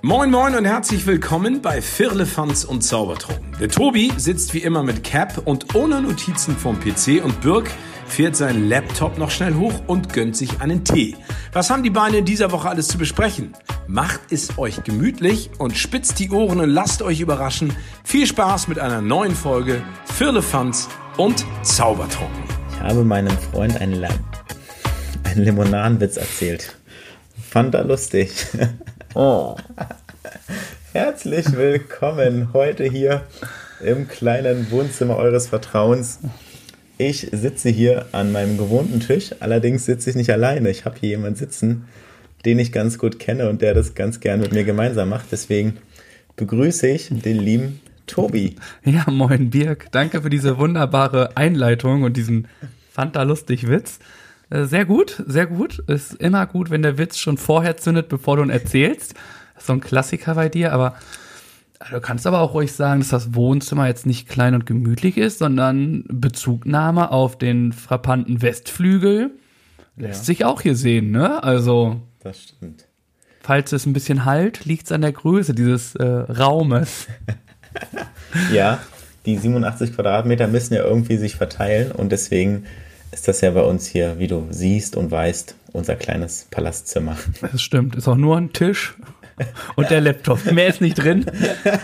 Moin Moin und herzlich willkommen bei Firlefanz und Zaubertrunken. Der Tobi sitzt wie immer mit Cap und ohne Notizen vom PC und Birk fährt seinen Laptop noch schnell hoch und gönnt sich einen Tee. Was haben die Beine in dieser Woche alles zu besprechen? Macht es euch gemütlich und spitzt die Ohren und lasst euch überraschen. Viel Spaß mit einer neuen Folge Firlefanz und Zaubertrunken. Ich habe meinem Freund einen, La einen Limonadenwitz erzählt. Fand er lustig. Oh. Herzlich willkommen heute hier im kleinen Wohnzimmer eures Vertrauens. Ich sitze hier an meinem gewohnten Tisch, allerdings sitze ich nicht alleine. Ich habe hier jemanden sitzen, den ich ganz gut kenne und der das ganz gern mit mir gemeinsam macht. Deswegen begrüße ich den lieben Tobi. Ja, moin Birk. Danke für diese wunderbare Einleitung und diesen Fanta lustig Witz. Äh, sehr gut, sehr gut. Ist immer gut, wenn der Witz schon vorher zündet, bevor du ihn erzählst. Das ist so ein Klassiker bei dir, aber äh, du kannst aber auch ruhig sagen, dass das Wohnzimmer jetzt nicht klein und gemütlich ist, sondern Bezugnahme auf den frappanten Westflügel lässt ja. sich auch hier sehen, ne? Also. Das stimmt. Falls es ein bisschen halt, liegt es an der Größe dieses äh, Raumes. ja, die 87 Quadratmeter müssen ja irgendwie sich verteilen und deswegen ist das ja bei uns hier, wie du siehst und weißt, unser kleines Palastzimmer. Das stimmt. Ist auch nur ein Tisch und der Laptop. Mehr ist nicht drin,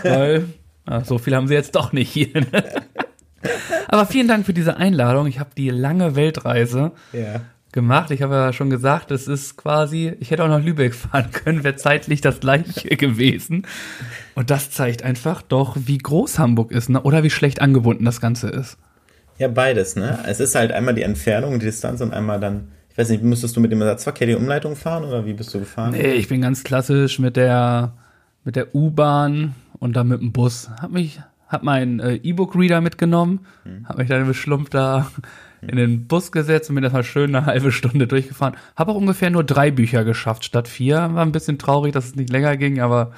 weil ach, so viel haben sie jetzt doch nicht hier. Ne? Aber vielen Dank für diese Einladung. Ich habe die lange Weltreise ja. gemacht. Ich habe ja schon gesagt, es ist quasi, ich hätte auch nach Lübeck fahren können, wäre zeitlich das gleiche gewesen. Und das zeigt einfach doch, wie groß Hamburg ist ne? oder wie schlecht angebunden das Ganze ist. Ja, beides, ne? Es ist halt einmal die Entfernung, die Distanz und einmal dann, ich weiß nicht, müsstest du mit dem Ersatzverkehr die Umleitung fahren oder wie bist du gefahren? Nee, ich bin ganz klassisch mit der, mit der U-Bahn und dann mit dem Bus. Hab mich, hab meinen äh, E-Book-Reader mitgenommen, hm. hab mich dann beschlumpft da hm. in den Bus gesetzt und bin erstmal schön eine halbe Stunde durchgefahren. Hab auch ungefähr nur drei Bücher geschafft statt vier. War ein bisschen traurig, dass es nicht länger ging, aber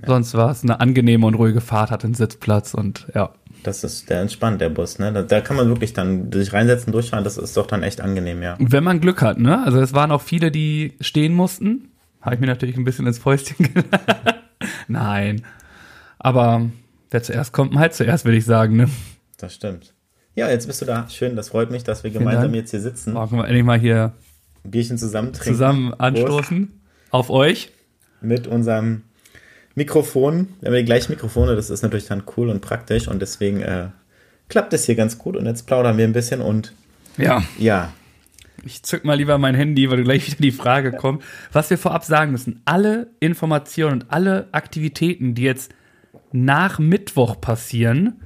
ja. sonst war es eine angenehme und ruhige Fahrt, hat einen Sitzplatz und ja. Das ist der entspannt, der Bus, ne? Da, da, kann man wirklich dann sich reinsetzen, durchfahren, das ist doch dann echt angenehm, ja. Wenn man Glück hat, ne? Also es waren auch viele, die stehen mussten. Habe ich mir natürlich ein bisschen ins Fäustchen gelacht. Nein. Aber wer zuerst kommt, halt zuerst, würde ich sagen, ne? Das stimmt. Ja, jetzt bist du da. Schön, das freut mich, dass wir gemeinsam jetzt hier sitzen. Machen wir endlich mal hier ein Bierchen zusammen trinken. Zusammen anstoßen. Prost. Auf euch. Mit unserem Mikrofon. Wir haben die gleichen Mikrofone, das ist natürlich dann cool und praktisch und deswegen äh, klappt es hier ganz gut und jetzt plaudern wir ein bisschen und ja. Ja. Ich zück mal lieber mein Handy, weil gleich wieder die Frage kommt. Was wir vorab sagen müssen, alle Informationen und alle Aktivitäten, die jetzt nach Mittwoch passieren,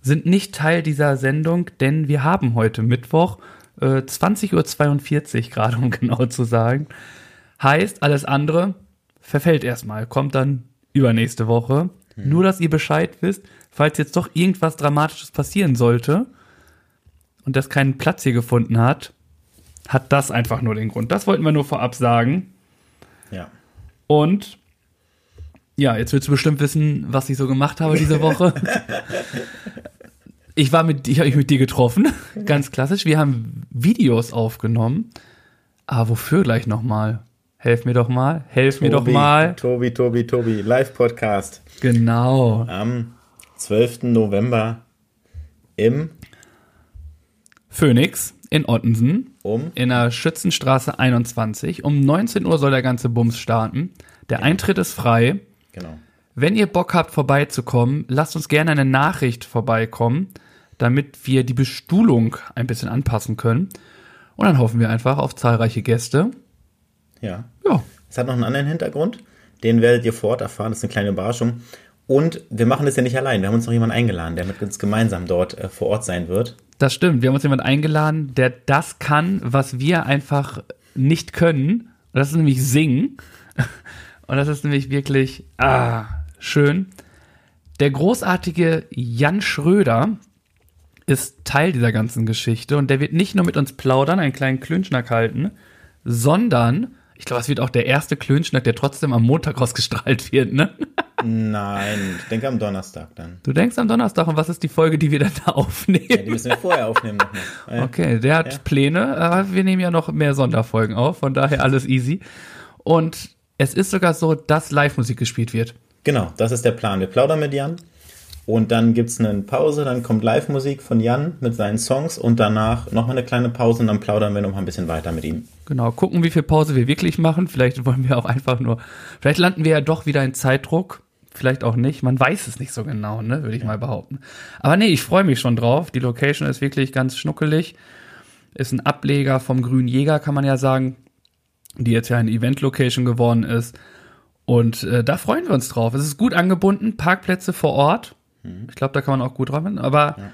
sind nicht Teil dieser Sendung, denn wir haben heute Mittwoch äh, 20.42 Uhr gerade, um genau zu sagen. Heißt, alles andere verfällt erstmal, kommt dann übernächste Woche. Mhm. Nur, dass ihr Bescheid wisst, falls jetzt doch irgendwas Dramatisches passieren sollte und das keinen Platz hier gefunden hat, hat das einfach nur den Grund. Das wollten wir nur vorab sagen. Ja. Und ja, jetzt willst du bestimmt wissen, was ich so gemacht habe diese Woche. ich war mit, ich habe mich mit dir getroffen, ganz klassisch. Wir haben Videos aufgenommen. Aber wofür gleich nochmal? Helf mir doch mal, helf Tobi, mir doch mal. Tobi, Tobi, Tobi, Live-Podcast. Genau. Am 12. November im Phoenix in Ottensen. Um? In der Schützenstraße 21. Um 19 Uhr soll der ganze Bums starten. Der genau. Eintritt ist frei. Genau. Wenn ihr Bock habt, vorbeizukommen, lasst uns gerne eine Nachricht vorbeikommen, damit wir die Bestuhlung ein bisschen anpassen können. Und dann hoffen wir einfach auf zahlreiche Gäste. Ja. Ja. Es hat noch einen anderen Hintergrund. Den werdet ihr vor Ort erfahren. Das ist eine kleine Überraschung. Und wir machen das ja nicht allein. Wir haben uns noch jemanden eingeladen, der mit uns gemeinsam dort äh, vor Ort sein wird. Das stimmt. Wir haben uns jemanden eingeladen, der das kann, was wir einfach nicht können. Und das ist nämlich singen. Und das ist nämlich wirklich ah, schön. Der großartige Jan Schröder ist Teil dieser ganzen Geschichte und der wird nicht nur mit uns plaudern, einen kleinen Klönschnack halten, sondern ich glaube, es wird auch der erste Klönschnack, der trotzdem am Montag ausgestrahlt wird, ne? Nein, ich denke am Donnerstag dann. Du denkst am Donnerstag und was ist die Folge, die wir dann da aufnehmen? Ja, die müssen wir vorher aufnehmen nochmal. Okay, der hat ja. Pläne, aber wir nehmen ja noch mehr Sonderfolgen auf, von daher alles easy. Und es ist sogar so, dass Live-Musik gespielt wird. Genau, das ist der Plan. Wir plaudern mit Jan und dann gibt es eine Pause, dann kommt Live-Musik von Jan mit seinen Songs und danach nochmal eine kleine Pause und dann plaudern wir noch mal ein bisschen weiter mit ihm. Genau, gucken, wie viel Pause wir wirklich machen. Vielleicht wollen wir auch einfach nur, vielleicht landen wir ja doch wieder in Zeitdruck. Vielleicht auch nicht. Man weiß es nicht so genau, ne, würde ich mal behaupten. Aber nee, ich freue mich schon drauf. Die Location ist wirklich ganz schnuckelig. Ist ein Ableger vom Grünen Jäger, kann man ja sagen, die jetzt ja eine Event-Location geworden ist. Und äh, da freuen wir uns drauf. Es ist gut angebunden, Parkplätze vor Ort. Ich glaube, da kann man auch gut drauf. Aber Ja.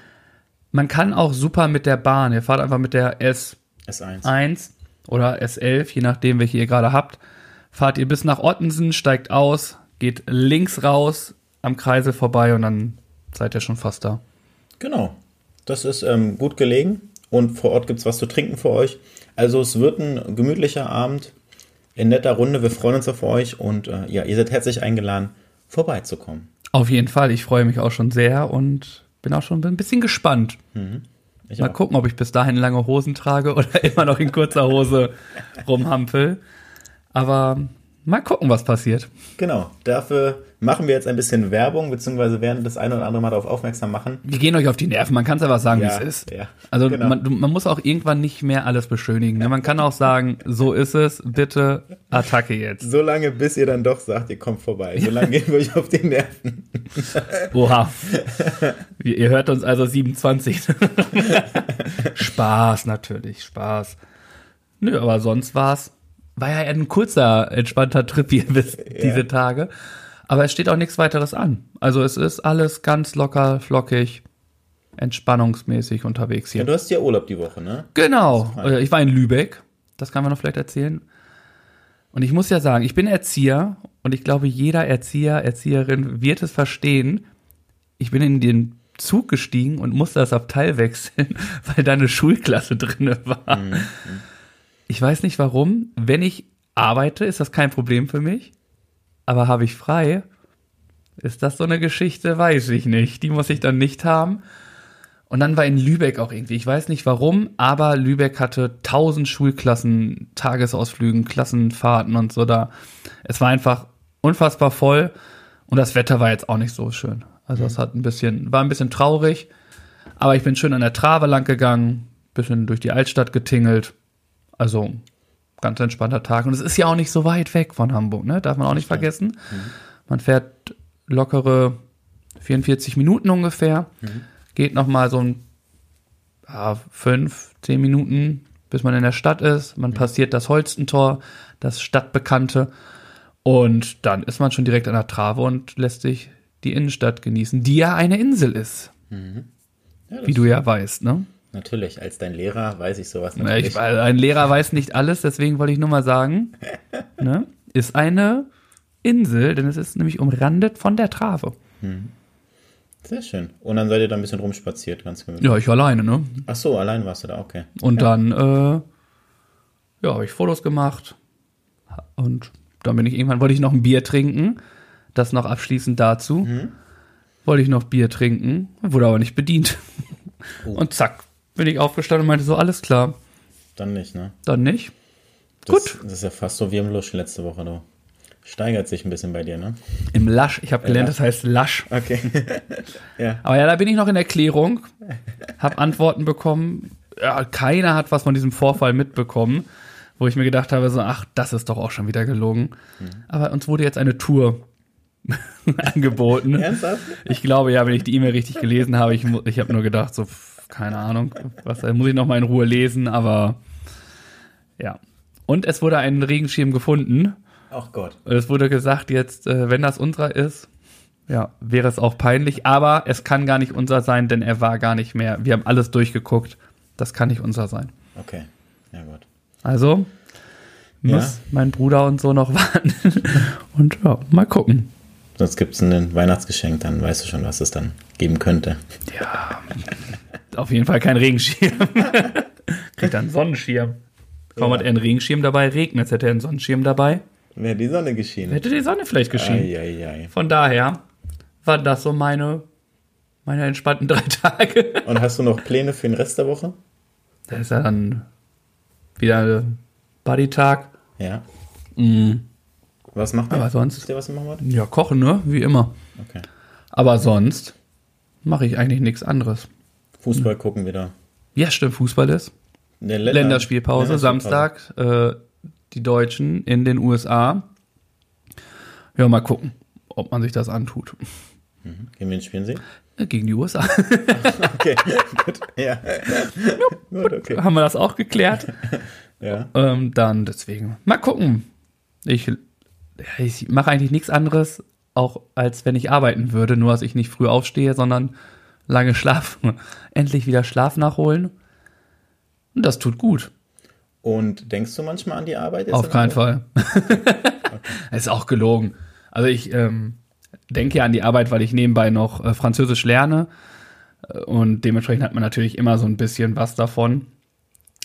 man kann auch super mit der Bahn. Ihr fahrt einfach mit der S1 S1. oder S11, je nachdem, welche ihr gerade habt. Fahrt ihr bis nach Ottensen, steigt aus, geht links raus, am Kreisel vorbei und dann seid ihr schon fast da. Genau. Das ist ähm, gut gelegen und vor Ort gibt es was zu trinken für euch. Also es wird ein gemütlicher Abend in netter Runde. Wir freuen uns auf euch und äh, ja, ihr seid herzlich eingeladen, vorbeizukommen. Auf jeden Fall, ich freue mich auch schon sehr und bin auch schon ein bisschen gespannt. Ich Mal auch. gucken, ob ich bis dahin lange Hosen trage oder immer noch in kurzer Hose rumhampel. Aber mal gucken, was passiert. Genau, dafür machen wir jetzt ein bisschen Werbung, beziehungsweise werden das eine oder andere Mal darauf aufmerksam machen. Wir gehen euch auf die Nerven, man kann es einfach sagen, Ja, wie es ist. ja, also genau. man, man muss auch irgendwann nicht mehr alles beschönigen. Ne? Man kann auch sagen, so ist es, bitte Attacke jetzt. So lange, bis ihr dann doch sagt, ihr kommt vorbei. So lange gehen wir euch auf die Nerven. Oha. Ihr ihr hört uns also 27. Spaß natürlich, Spaß. Nö, aber sonst war's. War ja ein kurzer, entspannter Trip hier bis diese Tage. Aber es steht auch nichts weiteres an. Also es ist alles ganz locker, flockig, entspannungsmäßig unterwegs Ja, hier. du hast ja Urlaub die Woche, ne? Genau. Äh, Ich war in Lübeck. Das kann man noch vielleicht erzählen. Und ich muss ja sagen, ich bin Erzieher und ich glaube, jeder Erzieher, Erzieherin wird es verstehen. Ich bin in den Zug gestiegen und musste das Abteil wechseln, weil da eine Schulklasse drinne war. Ich weiß nicht warum. Wenn ich arbeite, ist das kein Problem für mich. Aber habe ich frei, ist das so eine Geschichte, weiß ich nicht. Die muss ich dann nicht haben. Und dann war in Lübeck auch irgendwie, ich weiß nicht warum, aber Lübeck hatte tausend Schulklassen, Tagesausflügen, Klassenfahrten und so da. Es war einfach unfassbar voll und das Wetter war jetzt auch nicht so schön. Also es hat ein bisschen, war ein bisschen traurig, aber ich bin schön an der Trave lang gegangen, bisschen durch die Altstadt getingelt. Also ganz entspannter Tag und es ist ja auch nicht so weit weg von Hamburg, ne? Darf man auch nicht vergessen. Man fährt lockere 44 Minuten ungefähr geht noch mal so ein ja, fünf, zehn Minuten, bis man in der Stadt ist. Man passiert das Holstentor, das Stadtbekannte. Und dann ist man schon direkt an der Trave und lässt sich die Innenstadt genießen, die ja eine Insel ist. Ja, das- Wie du ja weißt, ne? Natürlich, als dein Lehrer weiß ich sowas Na, natürlich. Ich, ein Lehrer weiß nicht alles, deswegen wollte ich nur mal sagen, ne? Ist eine Insel, denn es ist nämlich umrandet von der Trave. Sehr schön. Und dann seid ihr da ein bisschen rumspaziert, ganz gemütlich. Ja, ich alleine, ne? Ach so, allein warst du da, okay. Und dann, äh, ja, habe ich Fotos gemacht. Und dann bin ich irgendwann, wollte ich noch ein Bier trinken. Das noch abschließend dazu. Wollte ich noch Bier trinken, wurde aber nicht bedient. Und zack, bin ich aufgestanden und meinte so, alles klar, Dann nicht, ne? dann nicht. Das, Gut. Das ist ja fast so wie im Lusch letzte Woche, du. Steigert sich ein bisschen bei dir, ne? Im Lasch, ich habe gelernt, das heißt Lasch. Okay. ja. Aber ja, da bin ich noch in Erklärung, habe Antworten bekommen. Ja, keiner hat was von diesem Vorfall mitbekommen, wo ich mir gedacht habe, so, ach, das ist doch auch schon wieder gelogen. Aber uns wurde jetzt eine Tour angeboten. Ernsthaft? Ich glaube, ja, wenn ich die E-Mail richtig gelesen habe, ich, ich habe nur gedacht, so, keine Ahnung, was, muss ich noch mal in Ruhe lesen, aber ja. Und es wurde ein Regenschirm gefunden. Ach Gott. Und es wurde gesagt, jetzt, äh, wenn das unserer ist, ja, wäre es auch peinlich. Aber es kann gar nicht unser sein, denn er war gar nicht mehr. Wir haben alles durchgeguckt. Das kann nicht unser sein. Okay. Ja, gut. Also muss mein Bruder und so noch warten. und ja, mal gucken. Sonst gibt es ein Weihnachtsgeschenk, dann weißt du schon, was es dann geben könnte. Auf jeden Fall kein Regenschirm. Kriegt er einen Sonnenschirm. Warum Ja. hat er einen Regenschirm dabei? Regnet, hätte er einen Sonnenschirm dabei. Wäre die Sonne geschienen. Hätte die Sonne vielleicht geschienen. Eieiei. Von daher war das so meine, meine entspannten drei Tage. Und hast du noch Pläne für den Rest der Woche? Da ist ja dann wieder Buddy-Tag. Ja. Was macht ihr? Aber sonst- Wisst ihr, was ihr machen wollt? Ja, kochen, ne? Wie immer. Okay. Aber sonst mache ich eigentlich nichts anderes. Fußball gucken wieder. Ja, stimmt, Fußball ist. Ne, Länder- Länderspielpause, Länderspielpause. Samstag, äh, die Deutschen in den USA. Ja, mal gucken, ob man sich das antut. Gegen wen spielen sie? Äh, Gegen die USA. Okay, gut. Ja. gut, okay. Haben wir das auch geklärt? Ja. ähm, dann deswegen. Mal gucken. Ich, ja, ich mache eigentlich nichts anderes, auch als wenn ich arbeiten würde, nur dass ich nicht früh aufstehe, sondern lange schlafen. Endlich wieder Schlaf nachholen. Und das tut gut. Und denkst du manchmal an die Arbeit? jetzt Auf in keinen? Fall. ist auch gelogen. Also ich ähm, denke ja an die Arbeit, weil ich nebenbei noch äh, Französisch lerne. Äh, Und dementsprechend hat man natürlich immer so ein bisschen was davon.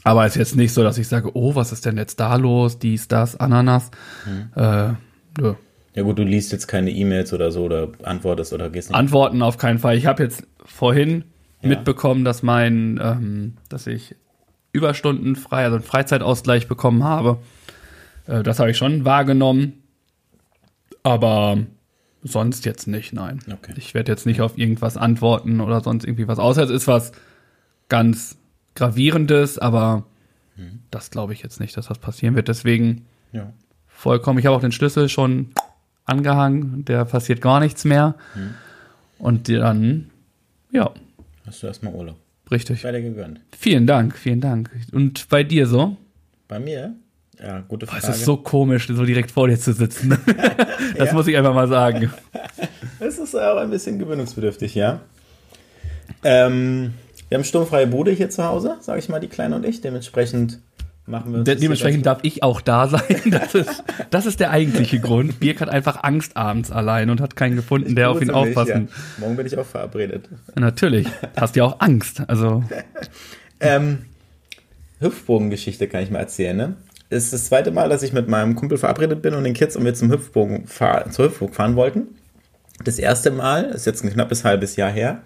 Aber es ist jetzt nicht so, dass ich sage, oh, was ist denn jetzt da los? Dies, das, Ananas. Äh, nö. Ja gut, du liest jetzt keine E-Mails oder so oder antwortest oder gehst nicht. Antworten auf keinen Fall. Ich habe jetzt vorhin Ja. mitbekommen, dass mein, ähm, dass ich Überstunden frei, also einen Freizeitausgleich bekommen habe. Äh, das habe ich schon wahrgenommen. Aber sonst jetzt nicht, nein. Okay. Ich werde jetzt nicht auf irgendwas antworten oder sonst irgendwie was. Außer es ist was ganz Gravierendes, aber Mhm. das glaube ich jetzt nicht, dass das passieren wird. Deswegen ja. vollkommen. Ich habe auch den Schlüssel schon angehangen, der passiert gar nichts mehr. Mhm. Und dann, ja, Hast du erstmal Urlaub. richtig. Bei dir gegönnt. Vielen Dank, vielen Dank. Und bei dir so? Bei mir? Ja, gute Boah, Frage. es ist so komisch, so direkt vor dir zu sitzen. das Ja. muss ich einfach mal sagen. Es ist auch ein bisschen gewöhnungsbedürftig, ja. Ähm, wir haben sturmfreie Bude hier zu Hause, sage ich mal, die Kleine und ich. Dementsprechend machen wir. De dementsprechend darf ich auch da sein. Das ist, das ist der eigentliche Grund. Birk hat einfach Angst abends allein und hat keinen gefunden, der auf ihn aufpassen. Ja. Morgen bin ich auch verabredet. Natürlich. Hast ja auch Angst. Also, Ähm, Hüpfbogengeschichte kann ich mal erzählen, ne? Es ist das zweite Mal, dass ich mit meinem Kumpel verabredet bin und den Kids und wir zum Hüpfbogen fahr zur Hüpfburg fahren wollten. Das erste Mal, ist jetzt ein knappes halbes Jahr her,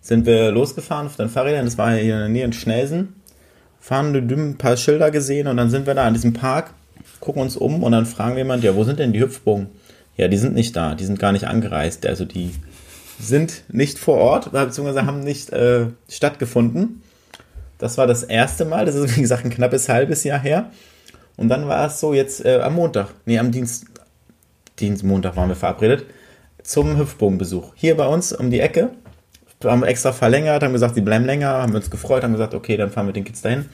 sind wir losgefahren auf den Fahrrädern. Das war hier in der Nähe in Schnelsen. Fahren ein paar Schilder gesehen und dann sind wir da an diesem Park, gucken uns um und dann fragen wir jemand, ja, wo sind denn die Hüpfbogen? Ja, die sind nicht da, die sind gar nicht angereist. Also die sind nicht vor Ort, beziehungsweise haben nicht äh, stattgefunden. Das war das erste Mal, das ist wie gesagt ein knappes halbes Jahr her. Und dann war es so jetzt äh, am Montag, nee, am Dienst, Dienst, Montag waren wir verabredet, zum Hüpfbogenbesuch. Hier bei uns um die Ecke. Wir haben extra verlängert, haben gesagt, die bleiben länger, haben wir uns gefreut, haben gesagt, okay, dann fahren wir den Kids dahin.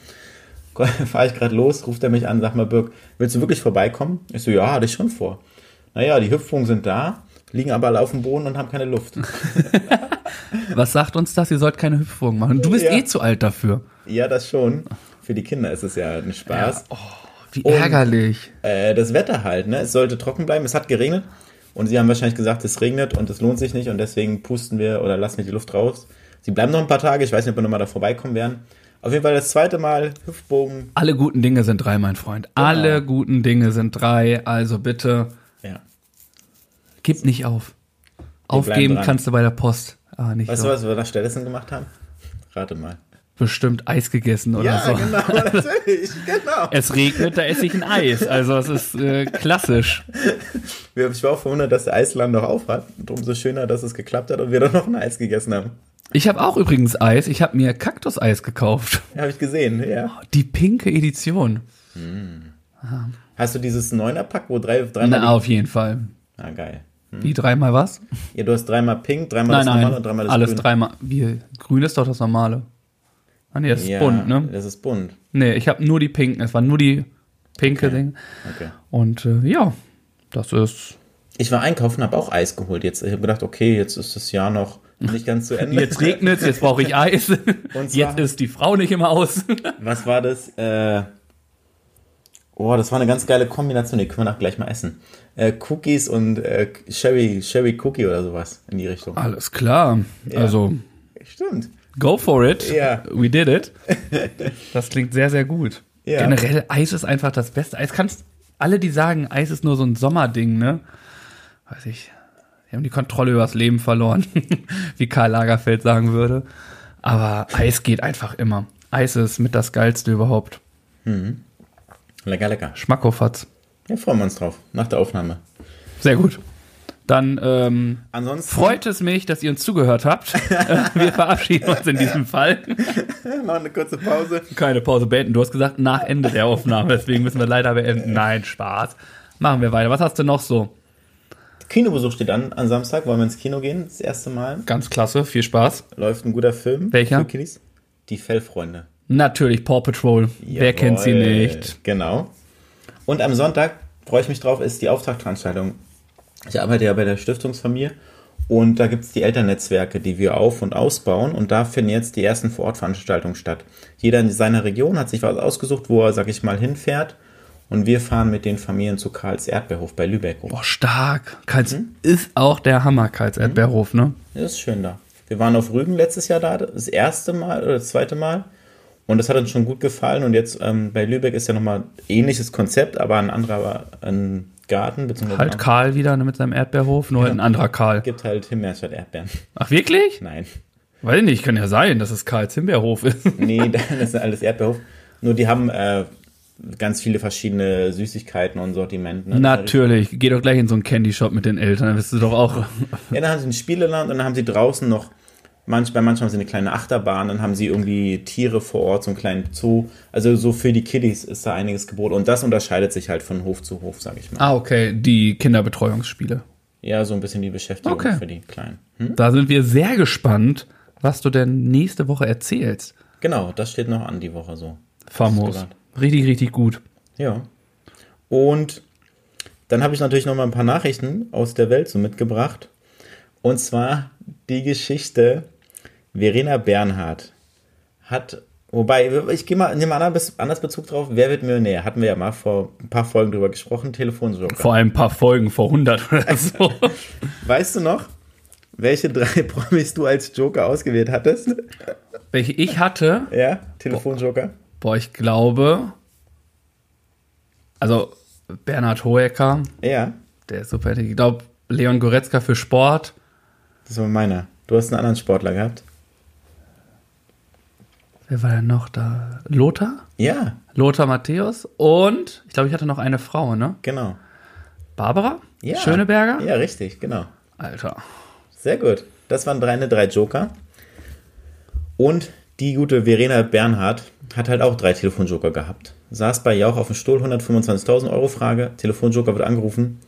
Fahre ich gerade los, ruft er mich an, sagt mal, Birk, willst du wirklich vorbeikommen? Ich so, ja, hatte ich schon vor. Naja, die Hüpfbogen sind da, liegen aber alle auf dem Boden und haben keine Luft. was sagt uns das? Ihr sollt keine Hüpfbogen machen. Du bist Ja. eh zu alt dafür. ja, das schon. Für die Kinder ist es ja ein Spaß. Wie Und- ärgerlich. äh, das Wetter halt, ne? Es sollte trocken bleiben, es hat geregnet und sie haben wahrscheinlich gesagt, es regnet und es lohnt sich nicht und deswegen pusten wir oder lassen wir die Luft raus. Sie bleiben noch ein paar Tage, ich weiß nicht, ob wir nochmal da vorbeikommen werden. Auf jeden Fall das zweite Mal Hüftbogen. Alle guten Dinge sind drei, mein Freund. Alle guten Dinge sind drei. Also bitte, Ja. gib nicht auf. bleiben Aufgeben kannst du bei der Post. Ah, nicht Weißt so. du, was wir da stattdessen gemacht haben? Rate mal. Bestimmt Eis gegessen oder ja, so. genau, natürlich, genau. Es regnet, da esse ich ein Eis. Also es ist äh, klassisch. Ich war auch verwundert, dass der Eisladen noch auf hat. Und umso schöner, dass es geklappt hat und wir dann noch ein Eis gegessen haben. Ich habe auch übrigens Eis. Ich habe mir Kaktuseis gekauft. Habe ich gesehen, ja. Die pinke Edition. Hast du dieses Neuner-Pack, wo drei, dreimal. Na, auf jeden Fall. ah, geil. Wie dreimal was? Ja, du hast dreimal pink, dreimal Nein, das normale nein. und dreimal das Alles grüne. dreimal. Wie, grün ist doch das normale. Ah, nee, das ist Ja, bunt, ne? das ist bunt. Nee, ich habe nur die pinken. Es war nur die pinke Okay. Ding. Okay. Und äh, ja, das ist. Ich war einkaufen, habe auch Eis geholt. Jetzt, ich habe gedacht, okay, jetzt ist das Jahr noch nicht ganz zu Ende. Jetzt regnet jetzt brauche ich Eis. Und zwar- Jetzt ist die Frau nicht immer aus. Was war das? Äh, oh, das war eine ganz geile Kombination. Die können wir noch gleich mal essen. Äh, Cookies und äh, Sherry, Sherry Cookie oder sowas in die Richtung. Alles klar. Ja. Also, Stimmt. Go for it. Ja. We did it. Das klingt sehr, sehr gut. Ja. Generell, Eis ist einfach das Beste. Eis kannst, alle, die sagen, Eis ist nur so ein Sommerding, ne? Weiß ich. Die haben die Kontrolle übers Leben verloren, wie Karl Lagerfeld sagen würde. Aber Eis geht einfach immer. Eis ist mit das Geilste überhaupt. Lecker, lecker. Schmackofatz. Ja, freuen wir uns drauf. Nach der Aufnahme. Sehr gut. Dann ähm, Ansonsten freut es mich, dass ihr uns zugehört habt. Wir verabschieden uns in diesem Fall. noch eine kurze Pause. Keine Pause beenden. Du hast gesagt, nach Ende der Aufnahme. Deswegen müssen wir leider beenden. Nein, Spaß. Machen wir weiter. Was hast du noch so? Kinobesuch steht an. Am Samstag wollen wir ins Kino gehen. Das erste Mal. Ganz klasse. Viel Spaß. Läuft ein guter Film. Welcher? Für Kiddies. Die Fellfreunde. Natürlich Paw Patrol. Wer Jawohl. kennt sie nicht? Genau. Und am Sonntag, freue ich mich drauf, ist die Auftaktveranstaltung. Ich arbeite ja bei der Stiftungsfamilie und da gibt es die Elternnetzwerke, die wir auf- und ausbauen und da finden jetzt die ersten Vorortveranstaltungen statt. Jeder in seiner Region hat sich was ausgesucht, wo er, sag ich mal, hinfährt und wir fahren mit den Familien zu Karls Erdbeerhof bei Lübeck. rum. Boah, stark. Karls Hm? ist auch der Hammer, Karls Erdbeerhof, ne? Das ist schön da. Wir waren auf Rügen letztes Jahr da, das erste Mal oder das zweite Mal. Und das hat uns schon gut gefallen. Und jetzt ähm, bei Lübeck ist ja nochmal ähnliches Konzept, aber ein anderer ein Garten, beziehungsweise Halt Karl wieder ne, mit seinem Erdbeerhof, nur ein anderer Karl. gibt halt Himbeeren statt Erdbeeren. Ach, wirklich? Nein. Weiß ich nicht, kann ja sein, dass es Karls Himbeerhof ist. Nee, das ist alles Erdbeerhof. Nur die haben äh, ganz viele verschiedene Süßigkeiten und Sortimenten. ne? Natürlich. Geh doch gleich in so einen Candy Shop mit den Eltern, dann wirst du doch auch. Ja, dann haben sie ein Spieleland und dann haben sie draußen noch, manch, bei manchmal haben sie eine kleine Achterbahn, dann haben sie irgendwie Tiere vor Ort, so einen kleinen Zoo. Also so für die Kiddies ist da einiges geboten. Und das unterscheidet sich halt von Hof zu Hof, sag ich mal. Ah, okay, die Kinderbetreuungsspiele. Ja, so ein bisschen die Beschäftigung Okay. für die Kleinen. Hm? Da sind wir sehr gespannt, was du denn nächste Woche erzählst. Genau, das steht noch an die Woche so. Famos. Richtig, richtig gut. Ja. Und dann habe ich natürlich noch mal ein paar Nachrichten aus der Welt so mitgebracht. Und zwar die Geschichte Verena Bernhardt hat, wobei, ich gehe mal, nehme mal anders, Bezug drauf, wer wird Millionär? Hatten wir ja mal vor ein paar Folgen drüber gesprochen, Telefonjoker. Vor ein paar Folgen vor 100 oder so. Weißt du noch, welche drei Promis du als Joker ausgewählt hattest? Welche ich hatte, Ja, Telefonjoker. boah, ich glaube, also Bernhard Hoeker, Ja, der ist super. Ich glaube, Leon Goretzka für Sport. das war meiner. Du hast einen anderen Sportler gehabt. Wer war denn noch da? Lothar? Ja, Lothar Matthäus. Und ich glaube, ich hatte noch eine Frau, ne? genau. Barbara? Ja. Schöneberger? Ja, richtig, genau. Alter. Sehr gut. Das waren deine drei Joker. Und die gute Verena Bernhardt hat halt auch drei Telefonjoker gehabt. Saß bei Jauch auf dem Stuhl, 125.000 Euro Frage. Telefonjoker wird angerufen,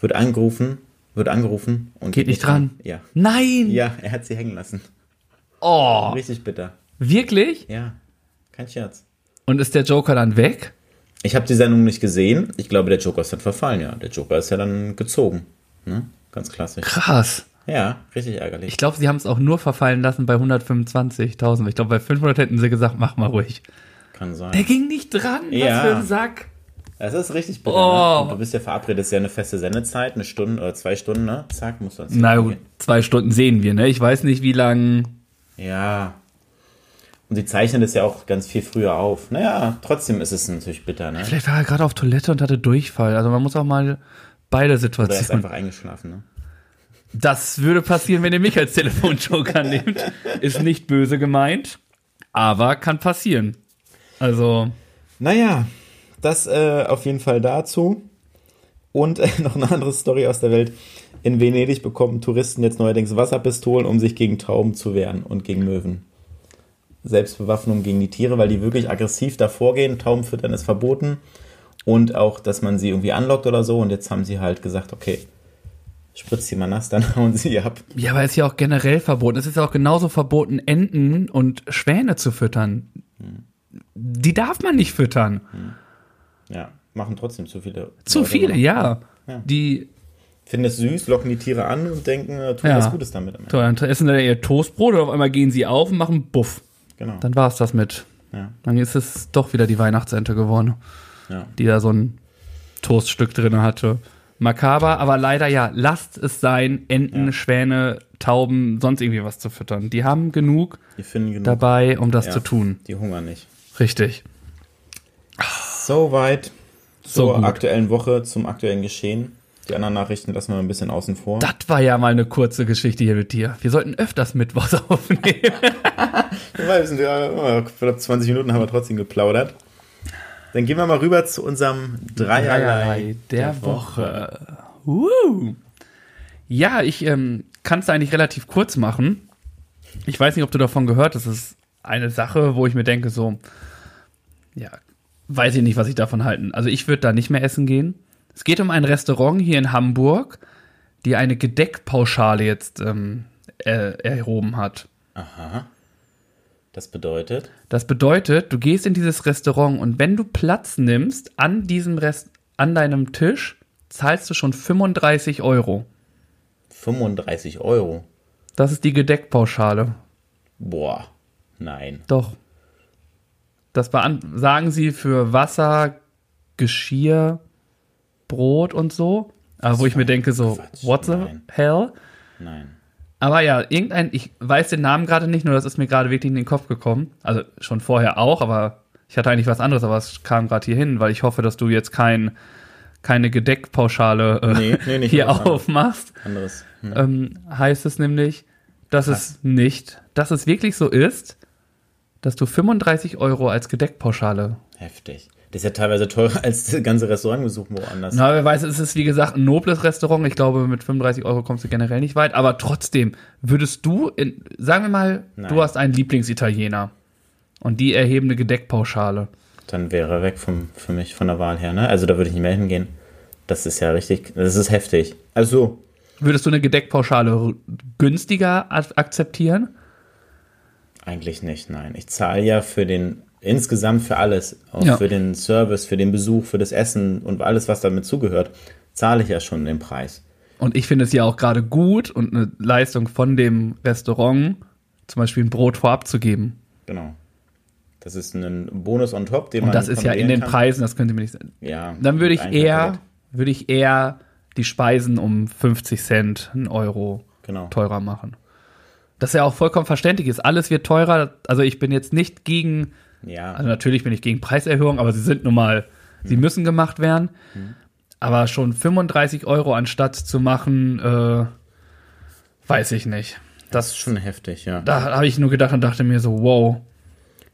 wird angerufen, wird angerufen und Geht nicht dran. Ja. Nein! Ja, er hat sie hängen lassen. Oh, Richtig bitter. Wirklich? Ja, kein Scherz. Und ist der Joker dann weg? Ich habe die Sendung nicht gesehen. Ich glaube, der Joker ist dann verfallen, ja. Der Joker ist ja dann gezogen. Ne? Ganz klassisch. Krass. Ja, richtig ärgerlich. Ich glaube, sie haben es auch nur verfallen lassen bei 125.000. Ich glaube, bei 500 hätten sie gesagt, mach mal ruhig. Kann sein. Der ging nicht dran. Ja. Was für ein Sack. Das ist richtig bitter. Oh. Ne? Und Du bist ja verabredet, das ist ja eine feste Sendezeit, eine Stunde oder zwei Stunden, ne? Zack, musst du ans Na gut, zwei Stunden sehen wir, ne? Ich weiß nicht, wie lang. Ja. Und sie zeichnen das ja auch ganz viel früher auf. Naja, trotzdem ist es natürlich bitter, ne? Vielleicht war er gerade auf Toilette und hatte Durchfall. Also man muss auch mal beide Oder er ist Situationen. einfach eingeschlafen, ne? Das würde passieren, wenn ihr mich als Telefonjoker nehmt. Ist nicht böse gemeint, aber kann passieren. Also, Naja, das äh, auf jeden Fall dazu. Und äh, noch eine andere Story aus der Welt. In Venedig bekommen Touristen jetzt neuerdings Wasserpistolen, um sich gegen Tauben zu wehren und gegen Möwen. Selbstbewaffnung gegen die Tiere, weil die wirklich aggressiv davor gehen. Tauben füttern ist verboten. Und auch, dass man sie irgendwie anlockt oder so. Und jetzt haben sie halt gesagt, okay, spritzt sie mal nass, dann hauen sie ab. ja, aber ist ja auch generell verboten. Es ist ja auch genauso verboten, Enten und Schwäne zu füttern. Die darf man nicht füttern. Ja, machen trotzdem zu viele. Zu Leute viele, ja. Ja. Die Finden es süß, locken die Tiere an und denken, äh, tun Ja. was Gutes damit. so, dann essen dann ihr Toastbrot und auf einmal gehen sie auf und machen Buff. Genau. Dann war es das mit. Ja, Dann ist es doch wieder die Weihnachtsente geworden, ja. die da so ein Toaststück drin hatte. Makaber, aber leider ja, lasst es sein, Enten, Ja. Schwäne, Tauben, sonst irgendwie was zu füttern. Die haben genug Die genug. dabei, um das zu tun. Die hungern nicht. Richtig. Soweit So zur gut. aktuellen Woche, zum aktuellen Geschehen. Die anderen Nachrichten lassen wir ein bisschen außen vor. Das war ja mal eine kurze Geschichte hier mit dir. Wir sollten öfters Mittwochs aufnehmen. Weil wir sind ja, oh, knapp 20 Minuten haben wir trotzdem geplaudert. Dann gehen wir mal rüber zu unserem Dreierlei, Dreierlei der, Woche. Uh. Ja, ich ähm, kann es eigentlich relativ kurz machen. Ich weiß nicht, ob du davon gehört hast. Das ist eine Sache, wo ich mir denke, so, ja, weiß ich nicht, was ich davon halten. Also ich würde da nicht mehr essen gehen. Es geht um ein Restaurant hier in Hamburg, die eine Gedeckpauschale jetzt ähm, er, erhoben hat. Aha. Das bedeutet? Das bedeutet, du gehst in dieses Restaurant und wenn du Platz nimmst an diesem Rest, an deinem Tisch, zahlst du schon 35 Euro. 35 Euro. Das ist die Gedeckpauschale. Boah, nein. Doch. Das sagen sie für Wasser, Geschirr, Brot und so. Aber wo ich mir denke, so, Quatsch, what the nein. hell? Nein. Aber ja, irgendein, ich weiß den Namen gerade nicht, nur das ist mir gerade wirklich in den Kopf gekommen. Also schon vorher auch, aber ich hatte eigentlich was anderes, aber es kam gerade hier hin, weil ich hoffe, dass du jetzt kein, keine Gedeckpauschale äh, Nee, nee, hier was anderes. aufmachst. Anderes. Hm. Ähm, heißt es nämlich, dass es nicht, dass es wirklich so ist, dass du 35 Euro als Gedeckpauschale. Heftig. Das ist ja teilweise teurer als das ganze Restaurantbesuch woanders. Na, wer weiß, es ist wie gesagt ein nobles Restaurant. Ich glaube, mit 35 Euro kommst du generell nicht weit. Aber trotzdem, würdest du, in, sagen wir mal, Nein. du hast einen Lieblingsitaliener und die erheben eine Gedeckpauschale. Dann wäre er weg vom, für mich von der Wahl her, ne? Also da würde ich nicht mehr hingehen. Das ist ja richtig, das ist heftig. Also, Würdest du eine Gedeckpauschale günstiger akzeptieren? eigentlich nicht, nein. Ich zahle ja für den, insgesamt für alles. Auch Ja. für den Service, für den Besuch, für das Essen und alles, was damit zugehört, zahle ich ja schon den Preis. Und ich finde es ja auch gerade gut und eine Leistung von dem Restaurant, zum Beispiel ein Brot vorab zu geben. Genau. Das ist ein Bonus on top, den man Und das ist ja in den kann. Preisen, das könnte mir nicht sein. Ja. Dann würde ich eher, würde ich eher die Speisen um 50 Cent, einen Euro Genau. teurer machen. Das ja auch vollkommen verständlich ist. Alles wird teurer. Also ich bin jetzt nicht gegen, Ja. also natürlich bin ich gegen Preiserhöhungen, aber sie sind nun mal, sie müssen gemacht werden. Aber schon 35 Euro anstatt zu machen, äh, weiß ich nicht. das Das, ist schon heftig, ja. da habe ich nur gedacht und dachte mir so, wow,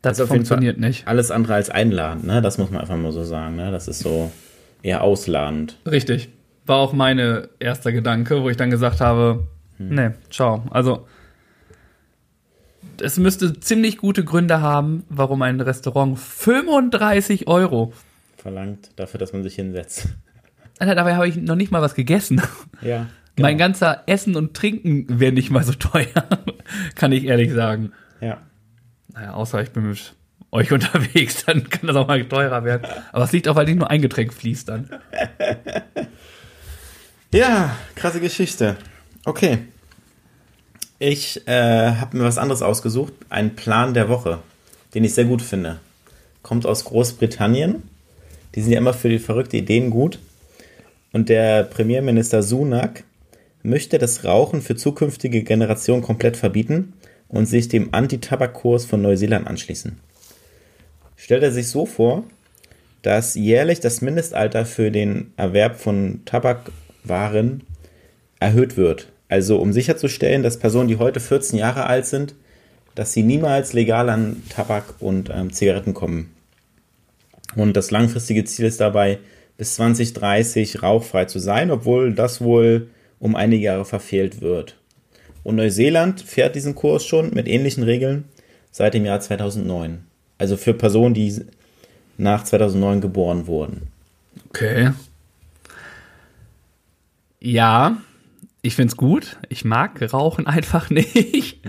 das, jeden funktioniert nicht. Alles andere als einladend, ne? Das muss man einfach mal so sagen, ne? Das ist so eher ausladend. Richtig. War auch meine erster Gedanke, wo ich dann gesagt habe, nee, ciao. Also es müsste ziemlich gute Gründe haben, warum ein Restaurant 35 Euro. Verlangt dafür, dass man sich hinsetzt. Alter, dabei habe ich noch nicht mal was gegessen. Ja. Mein ganzer Essen und Trinken wäre nicht mal so teuer, kann ich ehrlich sagen. Ja. Naja, außer ich bin mit euch unterwegs, dann kann das auch mal teurer werden. Aber es liegt auch, weil nicht nur ein Getränk fließt dann. Ja, krasse Geschichte. Okay. Ich äh, habe mir was anderes ausgesucht. Einen Plan der Woche, den ich sehr gut finde. Kommt aus Großbritannien. Die sind ja immer für die verrückte Ideen gut. Und der Premierminister Sunak möchte das Rauchen für zukünftige Generationen komplett verbieten und sich dem Anti-Tabak-Kurs von Neuseeland anschließen. Stellt er sich so vor, dass jährlich das Mindestalter für den Erwerb von Tabakwaren erhöht wird. Also um sicherzustellen, dass Personen, die heute 14 Jahre alt sind, dass sie niemals legal an Tabak und ähm, Zigaretten kommen. Und das langfristige Ziel ist dabei, bis 2030 rauchfrei zu sein, obwohl das wohl um einige Jahre verfehlt wird. Und Neuseeland fährt diesen Kurs schon mit ähnlichen Regeln seit dem Jahr 2009. Also für Personen, die nach 2009 geboren wurden. Okay. Ja, ich find's gut. Ich mag Rauchen einfach nicht.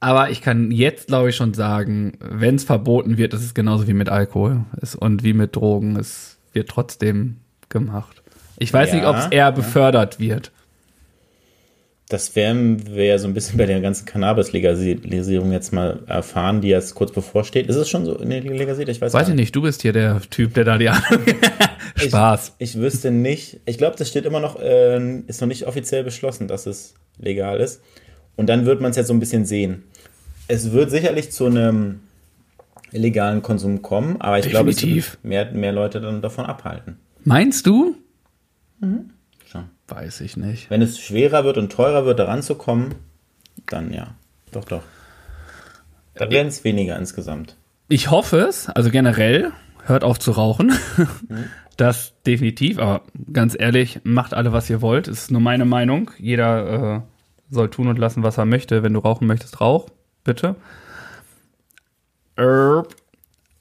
Aber ich kann jetzt, glaube ich, schon sagen, wenn es verboten wird, ist es genauso wie mit Alkohol es, und wie mit Drogen. Es wird trotzdem gemacht. Ich weiß Ja, nicht, ob es eher ja. befördert wird. Das werden wir ja so ein bisschen bei der ganzen Cannabis-Legalisierung jetzt mal erfahren, die jetzt kurz bevorsteht. Ist es schon so legalisiert? Ich weiß, Weiß ich nicht, du bist hier der Typ, der da die Ahnung. Spaß. Ich wüsste nicht. Ich glaube, das steht immer noch, äh, ist noch nicht offiziell beschlossen, dass es legal ist. Und dann wird man es jetzt so ein bisschen sehen. Es wird sicherlich zu einem illegalen Konsum kommen, aber ich glaube, es wird mehr, mehr Leute dann davon abhalten. Meinst du? Schon. Weiß ich nicht. Wenn es schwerer wird und teurer wird, daran zu kommen, dann ja. Doch, doch. Dann werden es weniger insgesamt. Ich hoffe es, also generell, hört auf zu rauchen. Das definitiv, aber ganz ehrlich, macht alle, was ihr wollt. Es ist nur meine Meinung. Jeder äh, soll tun und lassen, was er möchte. Wenn du rauchen möchtest, rauch, bitte. Erb.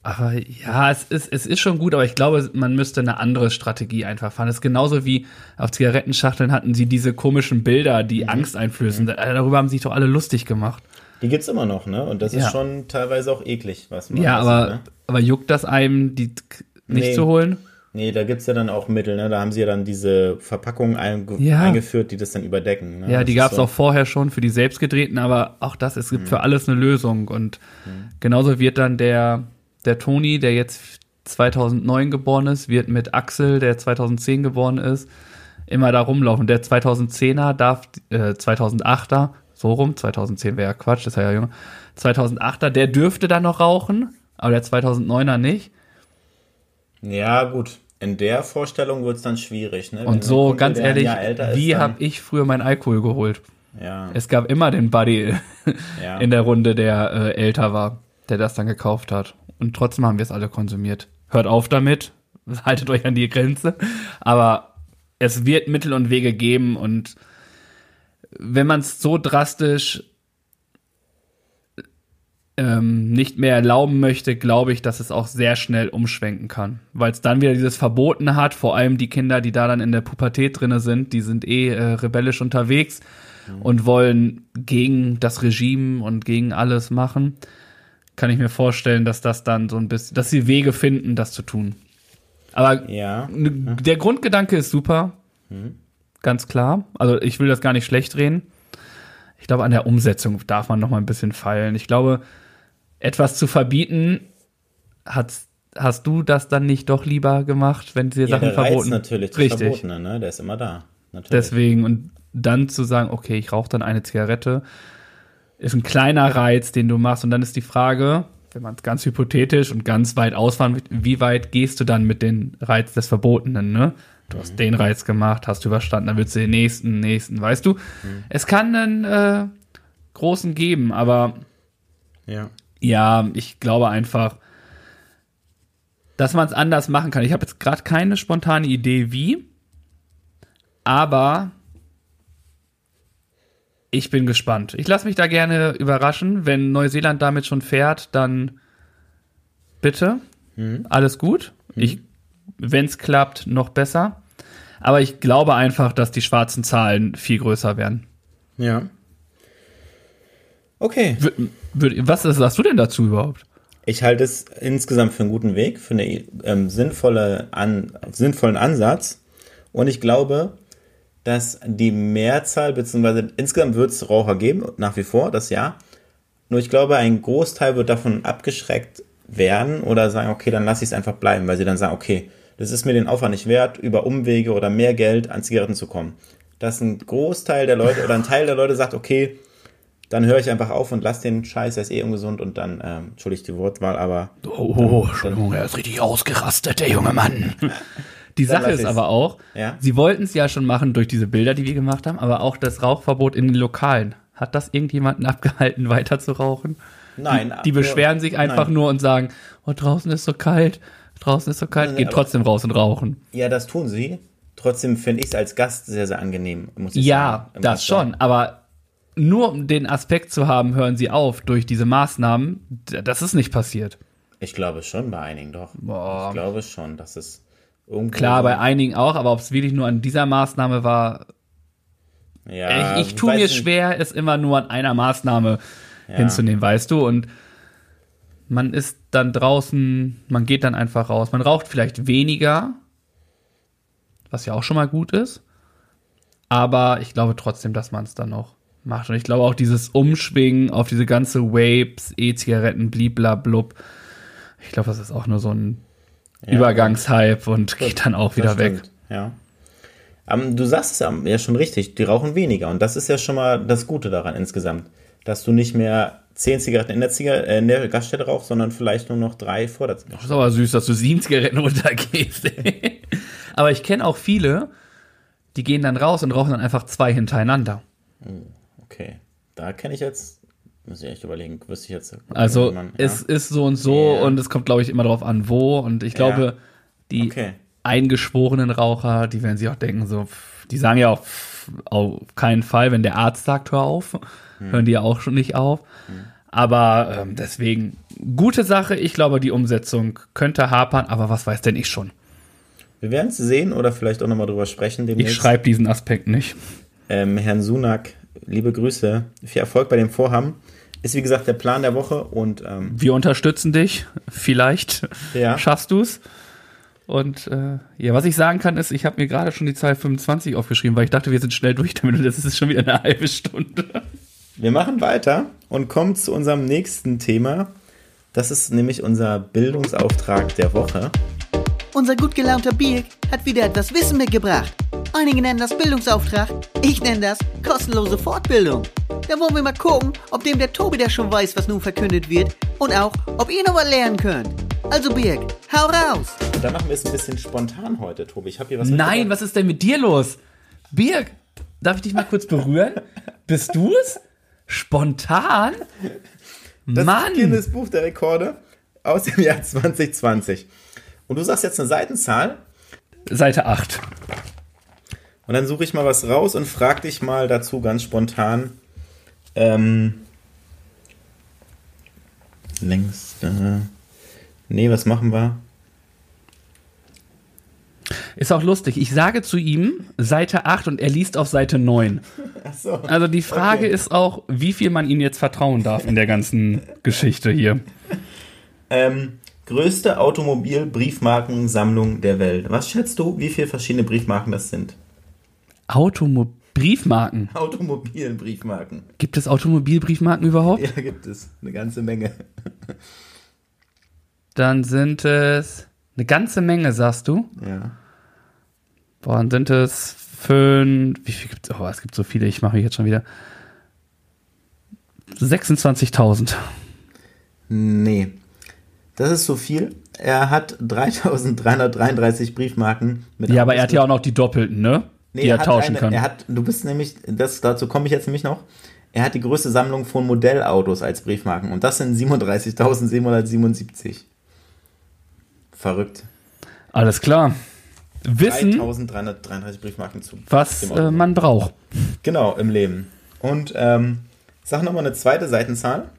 Aber ja, es ist, es ist schon gut, aber ich glaube, man müsste eine andere Strategie einfach fahren. Das ist genauso wie auf Zigarettenschachteln hatten sie diese komischen Bilder, die Angst einflößen. Darüber haben sich doch alle lustig gemacht. Die gibt's immer noch, ne? Und das Ja. ist schon teilweise auch eklig, was man Ja, da sieht, aber, ne? aber juckt das einem, die nicht Nee. zu holen? Nee, da gibt's ja dann auch Mittel, ne? Da haben sie ja dann diese Verpackungen einge Ja. eingeführt, die das dann überdecken. Ne? Ja, Das die ist gab's so. auch vorher schon für die selbstgedrehten, aber auch das, es gibt für alles eine Lösung. Und genauso wird dann der, der Toni, der jetzt 2009 geboren ist, wird mit Axel, der 2010 geboren ist, immer da rumlaufen. Der 2010er darf, äh, 2008er, so rum, 2010 wäre ja Quatsch, das ist ja jünger. 2008er, der dürfte dann noch rauchen, aber der 2009er nicht. Ja, gut. In der Vorstellung wird's dann schwierig, ne? Und so, Kumpel, ganz ehrlich, wie habe ich früher meinen Alkohol geholt? Ja, Es gab immer den Buddy ja. in der Runde, der äh, älter war, der das dann gekauft hat. Und trotzdem haben wir es alle konsumiert. Hört auf damit, haltet euch an die Grenze. Aber es wird Mittel und Wege geben und wenn man es so drastisch ähm, nicht mehr erlauben möchte, glaube ich, dass es auch sehr schnell umschwenken kann. Weil es dann wieder dieses Verboten hat, vor allem die Kinder, die da dann in der Pubertät drinne sind, die sind eh äh, rebellisch unterwegs und wollen gegen das Regime und gegen alles machen. Kann ich mir vorstellen, dass das dann so ein bisschen, dass sie Wege finden, das zu tun. Aber ja. der Grundgedanke ist super. Ganz klar. Also ich will das gar nicht schlecht reden. Ich glaube, an der Umsetzung darf man noch mal ein bisschen feilen. Ich glaube, etwas zu verbieten, hat, hast du das dann nicht doch lieber gemacht, wenn dir Ja, Sachen der Reiz verboten? natürlich, Richtig. Verbotene, ne? Der ist immer da. Natürlich. Deswegen und dann zu sagen, okay, ich rauche dann eine Zigarette, ist ein kleiner Reiz, den du machst. Und dann ist die Frage, wenn man es ganz hypothetisch und ganz weit ausfahren, wie weit gehst du dann mit dem Reiz des Verbotenen, ne? Du hast den Reiz gemacht, hast du überstanden, dann willst du den nächsten, nächsten, weißt du? Es kann einen äh, großen geben, aber Ja. ja, ich glaube einfach, dass man es anders machen kann. Ich habe jetzt gerade keine spontane Idee, wie, aber ich bin gespannt. Ich lasse mich da gerne überraschen. Wenn Neuseeland damit schon fährt, dann bitte, alles gut. Ich, wenn es klappt, noch besser. Aber ich glaube einfach, dass die schwarzen Zahlen viel größer werden. Ja. Okay. Was sagst du denn dazu überhaupt? Ich halte es insgesamt für einen guten Weg, für einen ähm, sinnvolle An sinnvollen Ansatz. Und ich glaube, dass die Mehrzahl, beziehungsweise insgesamt wird es Raucher geben, nach wie vor, das ja. Nur ich glaube, ein Großteil wird davon abgeschreckt werden oder sagen, okay, dann lasse ich es einfach bleiben, weil sie dann sagen, okay, das ist mir den Aufwand nicht wert, über Umwege oder mehr Geld an Zigaretten zu kommen. Dass ein Großteil der Leute oder ein Teil der Leute sagt, okay, dann höre ich einfach auf und lass den Scheiß, er ist eh ungesund und dann, ähm, entschuldigt die Wortwahl, aber Oh, Entschuldigung, er ist richtig ausgerastet, der junge Mann. Die Sache ist aber auch, Ja. sie wollten es ja schon machen durch diese Bilder, die wir gemacht haben, aber auch das Rauchverbot in den Lokalen. Hat das irgendjemanden abgehalten, weiter zu rauchen? Nein. Die beschweren sich einfach nein. nur und sagen, oh, draußen ist so kalt, draußen ist so kalt, Nein, gehen trotzdem raus und rauchen. Ja, das tun sie. Trotzdem finde ich es als Gast sehr, sehr angenehm, muss ich Ja, sagen. das Restaurant. schon, aber nur um den Aspekt zu haben, hören sie auf durch diese Maßnahmen. Das ist nicht passiert. Ich glaube schon bei einigen doch. Boah. Ich glaube schon, dass es irgendwo. Klar, bei einigen auch, aber ob es wirklich nur an dieser Maßnahme war, ja, ich, ich tue mir nicht. schwer, es immer nur an einer Maßnahme hinzunehmen, weißt du? Und man ist dann draußen, man geht dann einfach raus. Man raucht vielleicht weniger, was ja auch schon mal gut ist. Aber ich glaube trotzdem, dass man es dann noch macht. Und ich glaube auch dieses Umschwingen auf diese ganze Vapes, E-Zigaretten, bliblablub. Ich glaube, das ist auch nur so ein Übergangshype und geht dann auch wieder weg. Ja. Ähm, du sagst es ja ja schon richtig, die rauchen weniger. Und das ist ja schon mal das Gute daran insgesamt. Dass du nicht mehr zehn Zigaretten in der, Ziga äh, in der Gaststätte rauchst, sondern vielleicht nur noch drei vor der Gaststätte. Das ist aber süß, dass du sieben Zigaretten runtergehst. aber ich kenne auch viele, die gehen dann raus und rauchen dann einfach zwei hintereinander. Okay. Da kenne ich jetzt Muss ich echt überlegen, wüsste ich jetzt. Also man- es ist so und so Ja. und es kommt, glaube ich, immer darauf an, wo. Und ich glaube, die Okay. eingeschworenen Raucher, die werden sich auch denken, so, die sagen ja auch auf keinen Fall, wenn der Arzt sagt, hör auf, Hm. hören die ja auch schon nicht auf. Aber ähm, deswegen, gute Sache. Ich glaube, die Umsetzung könnte hapern, aber was weiß denn ich schon? Wir werden es sehen oder vielleicht auch nochmal drüber sprechen. Ich demnächst. schreibe diesen Aspekt nicht. ähm, Herrn Sunak, liebe Grüße, viel Erfolg bei dem Vorhaben. Ist wie gesagt der Plan der Woche und ähm, Wir unterstützen dich. Vielleicht Ja. schaffst du's. Und äh, ja, was ich sagen kann, ist, ich habe mir gerade schon die Zahl 25 aufgeschrieben, weil ich dachte, wir sind schnell durch damit und das ist schon wieder eine halbe Stunde. wir machen weiter und kommen zu unserem nächsten Thema. Das ist nämlich unser Bildungsauftrag der Woche. Unser gut gelaunter Birk hat wieder etwas Wissen mitgebracht. Einige nennen das Bildungsauftrag, ich nenne das kostenlose Fortbildung. Da wollen wir mal gucken, ob dem der Tobi der schon weiß, was nun verkündet wird und auch, ob ihr noch was lernen könnt. Also Birk, hau raus! Dann machen wir es ein bisschen spontan heute, Tobi. Ich habe hier was Nein, was ist denn mit dir los? Birg, darf ich dich mal kurz berühren? Bist du es? Spontan? Das Mann! ist Guinness Buch der Rekorde aus dem Jahr 2020. Und du sagst jetzt eine Seitenzahl Seite 8. und dann suche ich mal was raus und frag dich mal dazu ganz spontan. Ähm, längste. Nee, was machen wir? Ist auch lustig. Ich sage zu ihm Seite 8 und er liest auf Seite 9. Achso. Also die Frage Okay. ist auch, wie viel man ihm jetzt vertrauen darf in der ganzen Geschichte hier. Ähm, größte Automobil-Briefmarkensammlung der Welt. Was schätzt du, wie viele verschiedene Briefmarken das sind? Automobilbriefmarken. Automobil-Briefmarken. Gibt es Automobilbriefmarken überhaupt? Ja, gibt es. Eine ganze Menge. Dann sind es eine ganze Menge, sagst du. Ja. Boah, dann sind es fünf. Wie viel gibt's? Oh, es gibt so viele, ich mache mich jetzt schon wieder. 26.000. Nee. Das ist so viel. Er hat 3333 Briefmarken mit Ja, aber er hat ja auch noch die doppelten, ne? Nee, die er, hat tauschen eine, kann. Er hat, du bist nämlich, das, dazu komme ich jetzt nämlich noch. Er hat die größte Sammlung von Modellautos als Briefmarken und das sind 37.777. Verrückt. Alles klar. Wissen, 3333 Briefmarken zu. was äh, man braucht. Genau, im Leben. Und ähm, sag nochmal eine zweite Seitenzahl.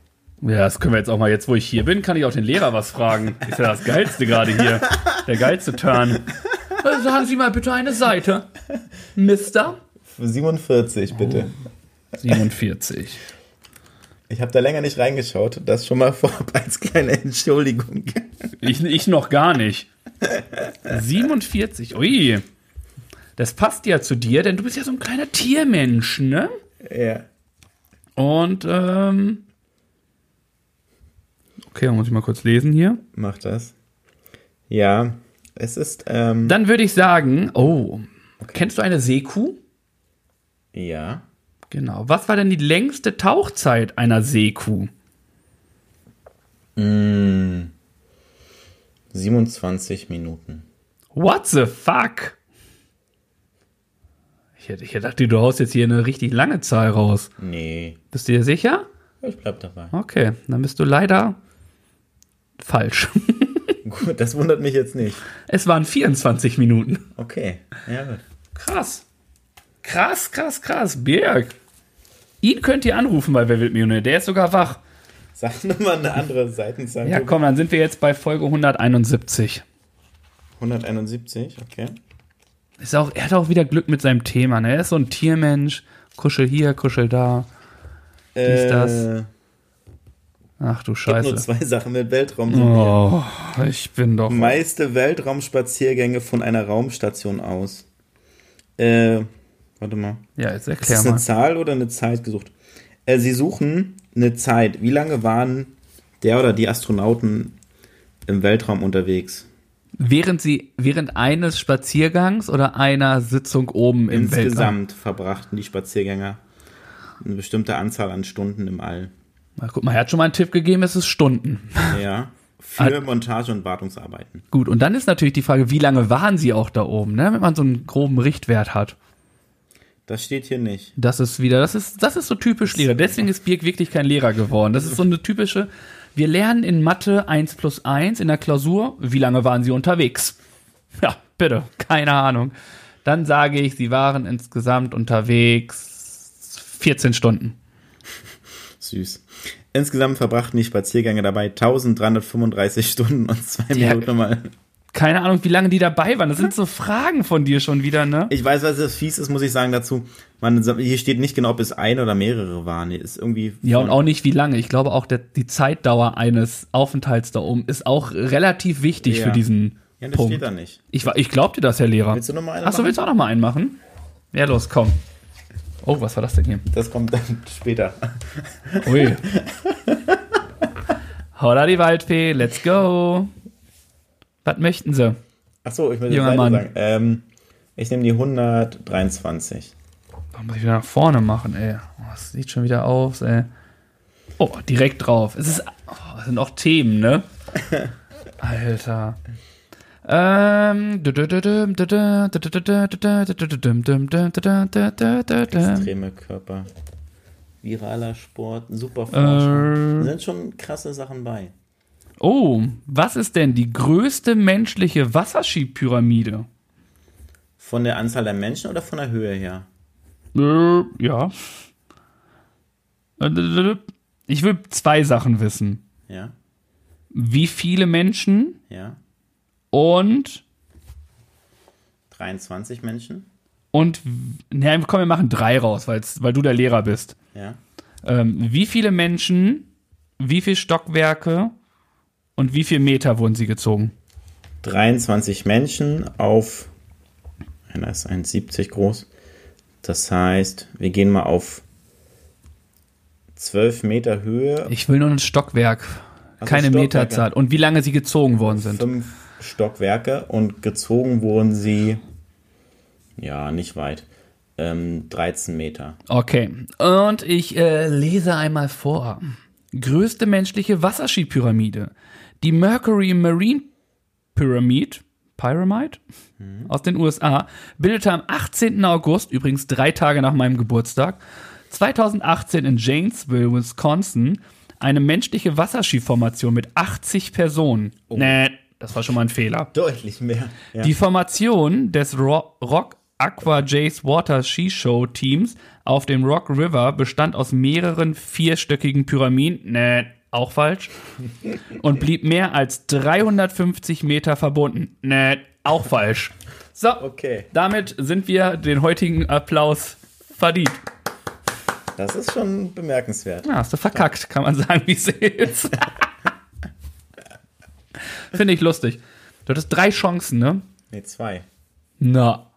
Ja, das können wir jetzt auch mal, jetzt wo ich hier bin, kann ich auch den Lehrer was fragen. Ist ja das Geilste gerade hier. Der geilste Turn. Äh, Sagen Sie mal bitte eine Seite. Mister 47, bitte. 47. Ich habe da länger nicht reingeschaut. Das schon mal vorab als kleine Entschuldigung. Ich, ich noch gar nicht. 47. Ui. Das passt ja zu dir, denn du bist ja so ein kleiner Tiermensch, ne? ja. Und, ähm. Okay, dann muss ich mal kurz lesen hier. Mach das. Ja, es ist, ähm, Dann würde ich sagen, oh, kennst du eine Seekuh? ja. Genau. Was war denn die längste Tauchzeit einer Seekuh? Mm, 27 Minuten. What the fuck? Ich hätte, ich gedacht, du haust jetzt hier eine richtig lange Zahl raus. Nee, Bist du dir sicher? ich bleib dabei. Okay, dann bist du leider falsch. Gut, das wundert mich jetzt nicht. Es waren 24 Minuten. Okay, ja gut. Krass. Krass, krass, krass. Birg. Ihn könnt ihr anrufen bei Wer wird Millionär? Der ist sogar wach. Sag nochmal eine andere Seitenzahl. Ja, komm, dann sind wir jetzt bei Folge 171. 171, okay. Ist auch, er hat auch wieder Glück mit seinem Thema. Ne? Er ist so ein Tiermensch. Kuschel hier, kuschel da. Äh, das? Ach du gibt nur Scheiße. zwei Sachen mit Weltraum. Oh, ich bin doch. Meiste Weltraumspaziergänge von einer Raumstation aus. Äh, warte mal. Ja, jetzt Ist erklär das eine mal. Zahl oder eine Zeit gesucht? Äh, sie suchen eine Zeit. Wie lange waren der oder die Astronauten im Weltraum unterwegs? Während sie, während eines Spaziergangs oder einer Sitzung oben im Weltraum? Insgesamt verbrachten die Spaziergänger eine bestimmte Anzahl an Stunden im All. Na, guck mal, er hat schon mal einen Tipp gegeben, es ist Stunden. Ja. Für Montage- und Wartungsarbeiten. Gut, und dann ist natürlich die Frage, wie lange waren sie auch da oben, ne? wenn man so einen groben Richtwert hat. Das steht hier nicht. Das ist wieder, das ist, das ist so typisch Lehrer. Deswegen ist Birk wirklich kein Lehrer geworden. Das ist so eine typische, wir lernen in Mathe 1 plus 1 in der Klausur. Wie lange waren Sie unterwegs? Ja, bitte, keine Ahnung. Dann sage ich, Sie waren insgesamt unterwegs 14 Stunden. Süß. Insgesamt verbrachten die Spaziergänge dabei 1335 Stunden und zwei Ja. Minuten mal. Keine Ahnung, wie lange die dabei waren. Das sind so Fragen von dir schon wieder, ne? Ich weiß, was das fies ist, muss ich sagen dazu. Man, hier steht nicht genau, ob es ein oder mehrere waren. Hier ist irgendwie. Ja, und auch nicht wie lange. Ich glaube auch, der, die Zeitdauer eines Aufenthalts da oben ist auch relativ wichtig Ja. für diesen Ja, das Punkt. steht da nicht. Ich, ich glaub dir das, Herr Lehrer. Willst du noch mal eine Achso, willst du auch noch mal einen machen? Ja, los, komm. Oh, was war das denn hier? Das kommt dann später. Ui. Holla die Waldfee, let's go. Was möchten Sie? Achso, ich will Junger Mann. sagen. Ähm, ich nehme die 123. Warum muss ich wieder nach vorne machen, ey? Oh, das sieht schon wieder aus, ey. Oh, direkt drauf. Es ist, oh, sind auch Themen, ne? Alter. Ähm. Extreme Körper. Viraler Sport, super Forschung. Äh. Da sind schon krasse Sachen bei. Oh, was ist denn die größte menschliche Wasserskipyramide? Von der Anzahl der Menschen oder von der Höhe her? Äh, ja. Ich will zwei Sachen wissen. Ja, Wie viele Menschen ja. und23 Menschen? und ne, komm, wir machen drei raus, weil du der Lehrer bist. Ja. Ähm, wie viele Menschen, wie viele Stockwerke und wie viele Meter wurden sie gezogen? 23 Menschen auf, einer ist 1,70 groß. Das heißt, wir gehen mal auf 12 Meter Höhe, Ich will nur ein Stockwerk, Ach so, keine Stockwerke. Meterzahl. Und wie lange sie gezogen worden sind. fünf Stockwerke und gezogen wurden sie, ja, nicht weit, ähm, 13 Meter. Okay, und ich äh, lese einmal vor. Größte menschliche Wasserskipyramide. Die Mercury Marine Pyramid, Pyramid aus den USA, bildete am 18. August, übrigens drei Tage nach meinem Geburtstag, 2018 in Janesville, Wisconsin, eine menschliche Wasserskiformation mit 80 Personen. Nee, das war schon mal ein Fehler. Deutlich mehr. Ja. Die Formation des Ro Rock Aqua Jays Water Ski Show Teams auf dem Rock River bestand aus mehreren vierstöckigen Pyramiden, nee, auch falsch, und blieb mehr als 350 Meter verbunden, nee, auch falsch. So, Okay, damit sind wir den heutigen Applaus verdient. das ist schon bemerkenswert. Ja, hast du verkackt, kann man sagen, wie es ist. Finde ich lustig. Du hattest drei Chancen, ne? Nee, zwei. Na,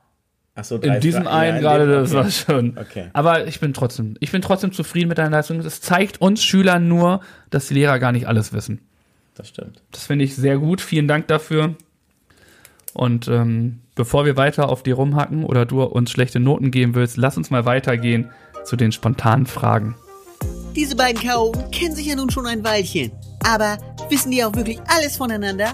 Achso, In diesem einen gerade, das war schon. Okay. Aber ich bin trotzdem, ich bin trotzdem zufrieden mit deiner Leistung. Das zeigt uns Schülern nur, dass die Lehrer gar nicht alles wissen. Das stimmt. Das finde ich sehr gut. Vielen Dank dafür. Und ähm, bevor wir weiter auf die rumhacken oder du uns schlechte Noten geben willst, lass uns mal weitergehen zu den spontanen Fragen. Diese beiden Chaoten kennen sich ja nun schon ein Weilchen. Aber wissen die auch wirklich alles voneinander?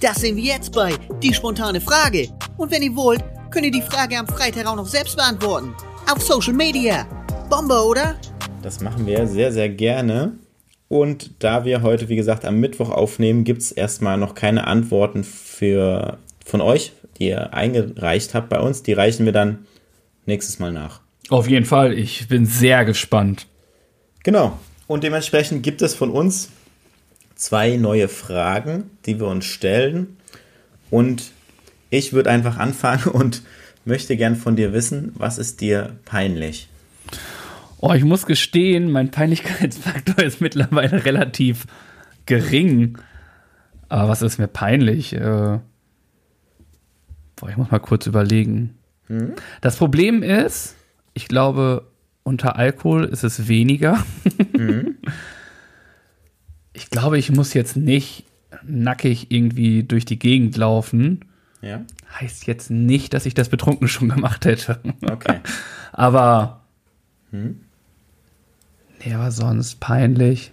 Das sehen wir jetzt bei Die spontane Frage. Und wenn ihr wollt, könnt ihr die Frage am Freitag auch noch selbst beantworten. Auf Social Media. Bombe, oder? Das machen wir sehr, sehr gerne. Und da wir heute, wie gesagt, am Mittwoch aufnehmen, gibt es erstmal noch keine Antworten für, von euch, die ihr eingereicht habt bei uns. Die reichen wir dann nächstes Mal nach. Auf jeden Fall, ich bin sehr gespannt. Genau. Und dementsprechend gibt es von uns zwei neue Fragen, die wir uns stellen. Und ich würde einfach anfangen und möchte gern von dir wissen, was ist dir peinlich? Oh, ich muss gestehen, mein Peinlichkeitsfaktor ist mittlerweile relativ gering. Aber was ist mir peinlich? Äh, boah, ich muss mal kurz überlegen. Das Problem ist, ich glaube, unter Alkohol ist es weniger. Ich glaube, ich muss jetzt nicht nackig irgendwie durch die Gegend laufen. Ja? Heißt jetzt nicht, dass ich das betrunken schon gemacht hätte. Okay. Aber. Nee, aber sonst peinlich.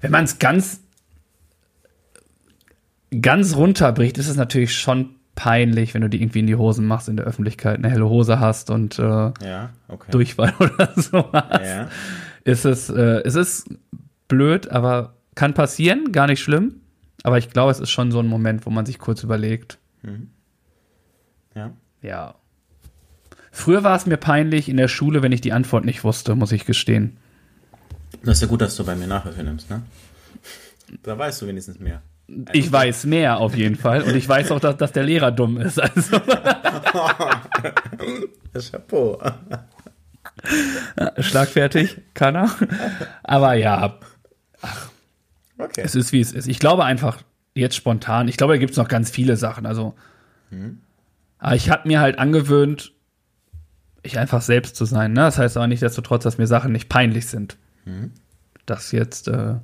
Wenn man es ganz, ganz runterbricht, ist es natürlich schon peinlich, wenn du die irgendwie in die Hosen machst in der Öffentlichkeit, eine helle Hose hast und äh, Ja, okay. Durchfall oder so hast. Ja. Ist es, äh, es ist blöd, aber kann passieren, gar nicht schlimm. Aber ich glaube, es ist schon so ein Moment, wo man sich kurz überlegt. Ja. Ja. Früher war es mir peinlich in der Schule, wenn ich die Antwort nicht wusste, muss ich gestehen. Das ist ja gut, dass du bei mir Nachhilfe nimmst, ne? Da weißt du wenigstens mehr. Ich weiß mehr auf jeden Fall und ich weiß auch, dass, dass der Lehrer dumm ist. Also, Chapeau. schlagfertig, kann er. Aber ja, Okay. es ist wie es ist. Ich glaube einfach, jetzt spontan, ich glaube, da gibt es noch ganz viele Sachen. Also, aber ich habe mir halt angewöhnt, ich einfach selbst zu sein. Ne? Das heißt aber nicht, dass dass mir Sachen nicht peinlich sind. Das jetzt, äh,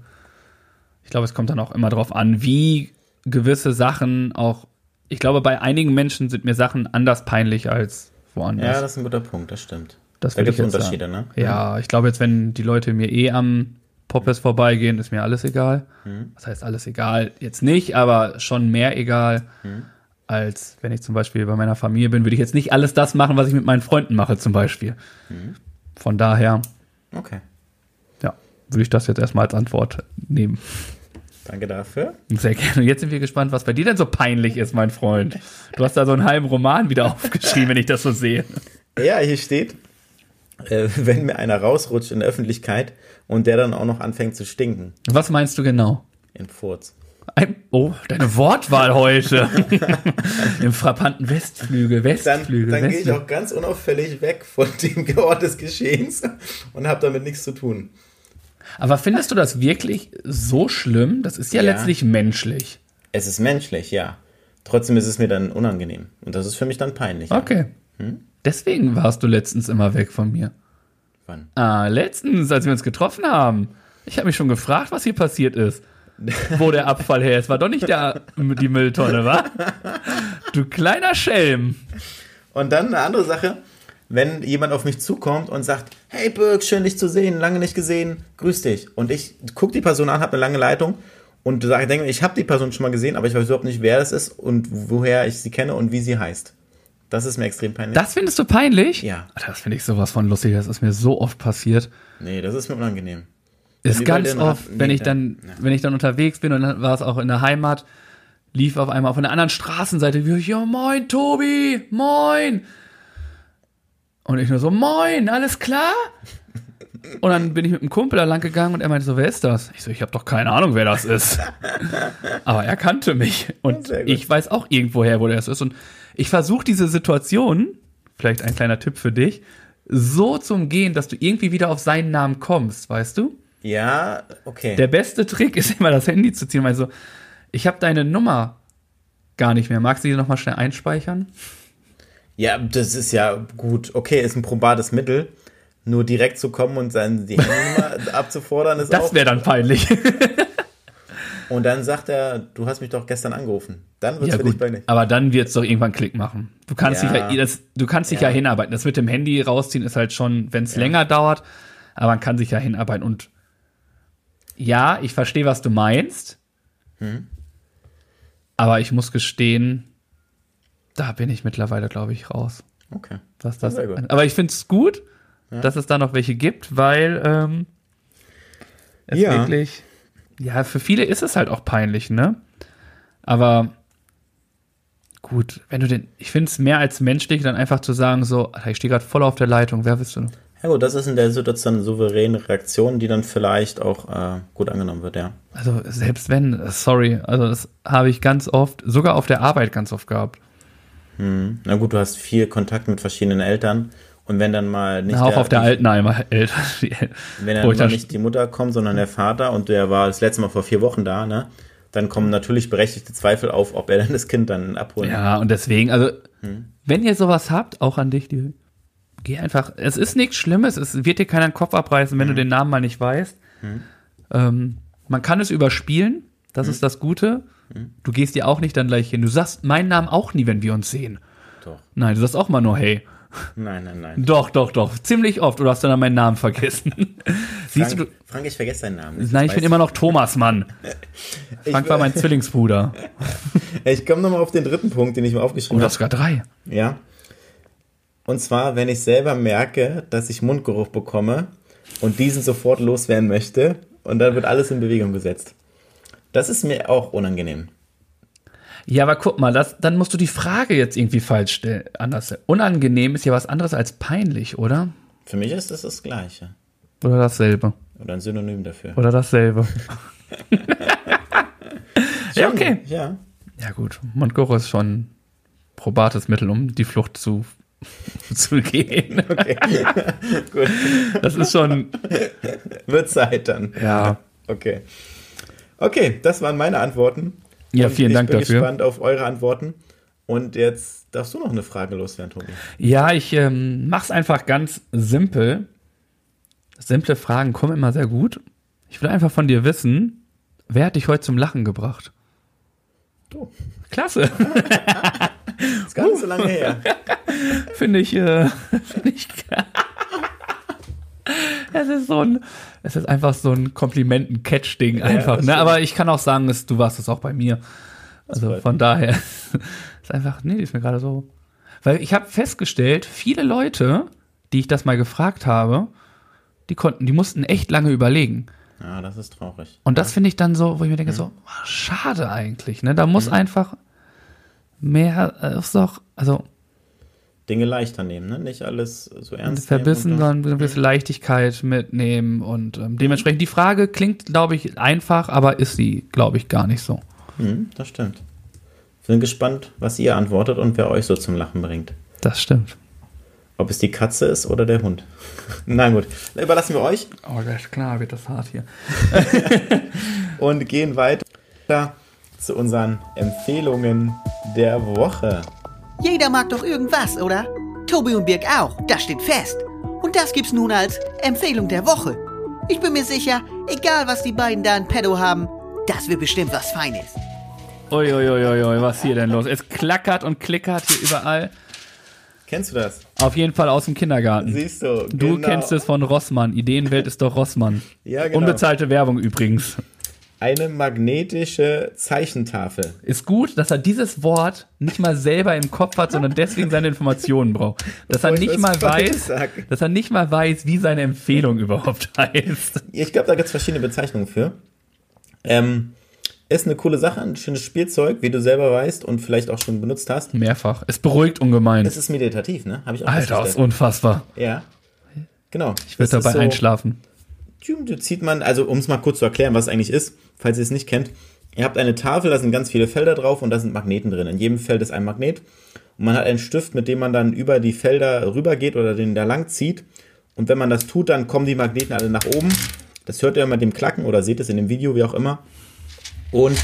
ich glaube, es kommt dann auch immer drauf an, wie gewisse Sachen auch, ich glaube, bei einigen Menschen sind mir Sachen anders peinlich als woanders. Ja, das ist ein guter Punkt, das stimmt. Das da gibt es Unterschiede, sagen. ne? Ja, ich glaube jetzt, wenn die Leute mir eh am Poppes vorbeigehen, ist mir alles egal. Mhm. Das heißt, alles egal jetzt nicht, aber schon mehr egal, Mhm. als wenn ich zum Beispiel bei meiner Familie bin, würde ich jetzt nicht alles das machen, was ich mit meinen Freunden mache, zum Beispiel. Mhm. Von daher, Okay. ja, würde ich das jetzt erstmal als Antwort nehmen. Danke dafür. Sehr gerne. Jetzt sind wir gespannt, was bei dir denn so peinlich ist, mein Freund. Du hast da so einen halben Roman wieder aufgeschrieben, wenn ich das so sehe. Ja, hier steht, äh, wenn mir einer rausrutscht in der Öffentlichkeit und der dann auch noch anfängt zu stinken. Was meinst du genau? In Furz. Ein, oh, deine Wortwahl heute. Im frappanten Westflügel, Dann, Westflügel, dann gehe ich auch ganz unauffällig weg von dem Ort des Geschehens und habe damit nichts zu tun. Aber findest du das wirklich so schlimm? Das ist ja, Ja. letztlich menschlich. Es ist menschlich, ja. Trotzdem ist es mir dann unangenehm. Und das ist für mich dann peinlich. Okay. Hm? Deswegen warst du letztens immer weg von mir. Wann? Ah, letztens, als wir uns getroffen haben. Ich habe mich schon gefragt, was hier passiert ist. Wo der Abfall her ist. War doch nicht der, die Mülltonne, wa? Du kleiner Schelm. Und dann eine andere Sache, wenn jemand auf mich zukommt und sagt, hey Birk, schön dich zu sehen, lange nicht gesehen, grüß dich. Und ich gucke die Person an, habe eine lange Leitung und sage, denke, ich habe die Person schon mal gesehen, aber ich weiß überhaupt nicht, wer das ist und woher ich sie kenne und wie sie heißt. Das ist mir extrem peinlich. Das findest du peinlich? Ja. Das finde ich sowas von lustig. Das ist mir so oft passiert. nee, das ist mir unangenehm. Ist ganz oft, Ratten- wenn nee, ich dann, wenn ich dann unterwegs bin und dann war es auch in der Heimat, lief auf einmal auf einer anderen Straßenseite, wie, ja, moin, Tobi, moin. Und ich nur so, moin, alles klar? Und dann bin ich mit einem Kumpel da lang gegangen und er meinte so, wer ist das? Ich so, ich habe doch keine Ahnung, wer das ist. Aber er kannte mich und ich weiß auch irgendwoher, wo das ist. Und ich versuche diese Situation, vielleicht ein kleiner Tipp für dich, so zu umgehen, dass du irgendwie wieder auf seinen Namen kommst, weißt du? Ja, okay. Der beste Trick ist immer das Handy zu ziehen. Also, ich habe deine Nummer gar nicht mehr. Magst du die noch mal schnell einspeichern? ja, das ist ja gut. Okay, ist ein probates Mittel. Nur direkt zu kommen und die Handynummer abzufordern, ist Das auch. wäre dann peinlich. Und dann sagt er, du hast mich doch gestern angerufen. Dann wird's ja für dich gut, peinlich. aber dann wird es doch irgendwann Klick machen. Du kannst Ja. dich ja, das, du kannst dich ja. Ja. hinarbeiten. Das mit dem Handy rausziehen ist halt schon, wenn es länger dauert, aber man kann sich ja hinarbeiten. Und ja, ich verstehe, was du meinst. Hm. Aber ich muss gestehen, da bin ich mittlerweile, glaube ich, raus. Okay. Was das Sehr gut. Aber ich finde es gut, dass es da noch welche gibt, weil ähm, es wirklich, ja, für viele ist es halt auch peinlich, ne? Aber gut, wenn du den, ich finde es mehr als menschlich, dann einfach zu sagen, so, ich stehe gerade voll auf der Leitung, wer bist du? Ja gut, das ist in der Situation eine souveräne Reaktion, die dann vielleicht auch äh, gut angenommen wird, ja. Also selbst wenn, sorry, also das habe ich ganz oft, sogar auf der Arbeit ganz oft gehabt. Na gut, du hast viel Kontakt mit verschiedenen Eltern und wenn dann mal nicht auch auf der die, Altenheimer Eltern. wenn dann mal nicht die Mutter kommt, sondern der Vater und der war das letzte Mal vor vier Wochen da, ne? Dann kommen natürlich berechtigte Zweifel auf, ob er dann das Kind dann abholen Ja, und deswegen, also, wenn ihr sowas habt, auch an dich, die, geh einfach, es ist nichts Schlimmes, es wird dir keiner den Kopf abreißen, wenn du den Namen mal nicht weißt. Ähm, man kann es überspielen, das ist das Gute. Du gehst dir auch nicht dann gleich hin. Du sagst meinen Namen auch nie, wenn wir uns sehen. Doch. Nein, du sagst auch mal nur hey. Nein, nein, nein. Doch, doch, doch. Ziemlich oft. Oder hast du dann meinen Namen vergessen? Siehst Frank, du, Frank, ich vergesse deinen Namen. nein, ich bin immer noch Thomas, Mann. Frank war mein Zwillingsbruder. Ich komme nochmal auf den dritten Punkt, den ich mir Oh, aufgeschrieben du habe. hast sogar drei. Ja. Und zwar, wenn ich selber merke, dass ich Mundgeruch bekomme und diesen sofort loswerden möchte und dann wird alles in Bewegung gesetzt. Das ist mir auch unangenehm. Ja, aber guck mal, das, dann musst du die Frage jetzt irgendwie falsch stellen. Anders. Unangenehm ist ja was anderes als peinlich, oder? Für mich ist das das Gleiche. Oder dasselbe. Oder ein Synonym dafür. Oder dasselbe. ja, okay. Ja. Ja, gut. Mundgeruch ist schon probates Mittel, um die Flucht zu, zu gehen. Okay. Gut. Das ist schon, Wird Zeit dann. ja. Okay. Okay, das waren meine Antworten. Ja, vielen ich Dank bin dafür. gespannt auf eure Antworten. Und jetzt darfst du noch eine Frage loswerden, Tobi. Ja, ich ähm, mach's einfach ganz simpel. Simple Fragen kommen immer sehr gut. Ich will einfach von dir wissen, wer hat dich heute zum Lachen gebracht? Du. Klasse, Ist gar nicht so lange her. finde ich, äh, finde ich. Es ist so ein, es ist einfach so ein Komplimenten-Catch-Ding einfach, das ne? Aber ich kann auch sagen, dass du warst es auch bei mir. Also von daher ist einfach, nee, die ist mir gerade so. Weil ich habe festgestellt, viele Leute, die ich das mal gefragt habe, die konnten, die mussten echt lange überlegen. Ja, das ist traurig. Und das finde ich dann so, wo ich mir denke, so, ah, schade eigentlich, ne? Da muss einfach mehr, äh, ist doch, also Dinge leichter nehmen, ne? Nicht alles so ernst verbissen, nehmen. und sondern eine gewisse Leichtigkeit mitnehmen und ähm, dementsprechend die Frage klingt, glaube ich, einfach, aber ist sie, glaube ich, gar nicht so. dann- Hm, das stimmt. Bin gespannt, was ihr antwortet und wer euch so zum Lachen bringt. Das stimmt. Ob es die Katze ist oder der Hund. Na gut, dann überlassen wir euch Oh, das ist klar, wird das hart hier. und gehen weiter zu unseren Empfehlungen der Woche. Jeder mag doch irgendwas, oder? Tobi und Birg auch, das steht fest. Und das gibt's nun als Empfehlung der Woche. Ich bin mir sicher, egal was die beiden da in Pedo haben, das wird bestimmt was Feines. Uiuiuiui, was ist hier denn los? Es klackert und klickert hier überall. Kennst du das? Auf jeden Fall aus dem Kindergarten. Siehst du. Du genau. kennst es von Rossmann. Ideenwelt ist doch Rossmann. Ja, genau. Unbezahlte Werbung übrigens. Eine magnetische Zeichentafel. Ist gut, dass er dieses Wort nicht mal selber im Kopf hat, sondern deswegen seine Informationen braucht. Dass er Bevor nicht was mal weiß, sag. dass er nicht mal weiß, wie seine Empfehlung überhaupt heißt. Ich glaube, da gibt es verschiedene Bezeichnungen für. Ähm, ist eine coole Sache, ein schönes Spielzeug, wie du selber weißt und vielleicht auch schon benutzt hast. Mehrfach. Es beruhigt ungemein. Es ist meditativ, ne? Habe ich auch Alter, ist unfassbar. Ja. Genau. Ich würde dabei einschlafen. Zieht man, also um es mal kurz zu erklären, was es eigentlich ist, falls ihr es nicht kennt. Ihr habt eine Tafel, da sind ganz viele Felder drauf und da sind Magneten drin. In jedem Feld ist ein Magnet. Und man hat einen Stift, mit dem man dann über die Felder rübergeht oder den da lang zieht. Und wenn man das tut, dann kommen die Magneten alle nach oben. Das hört ihr mit dem Klacken oder seht es in dem Video, wie auch immer. Und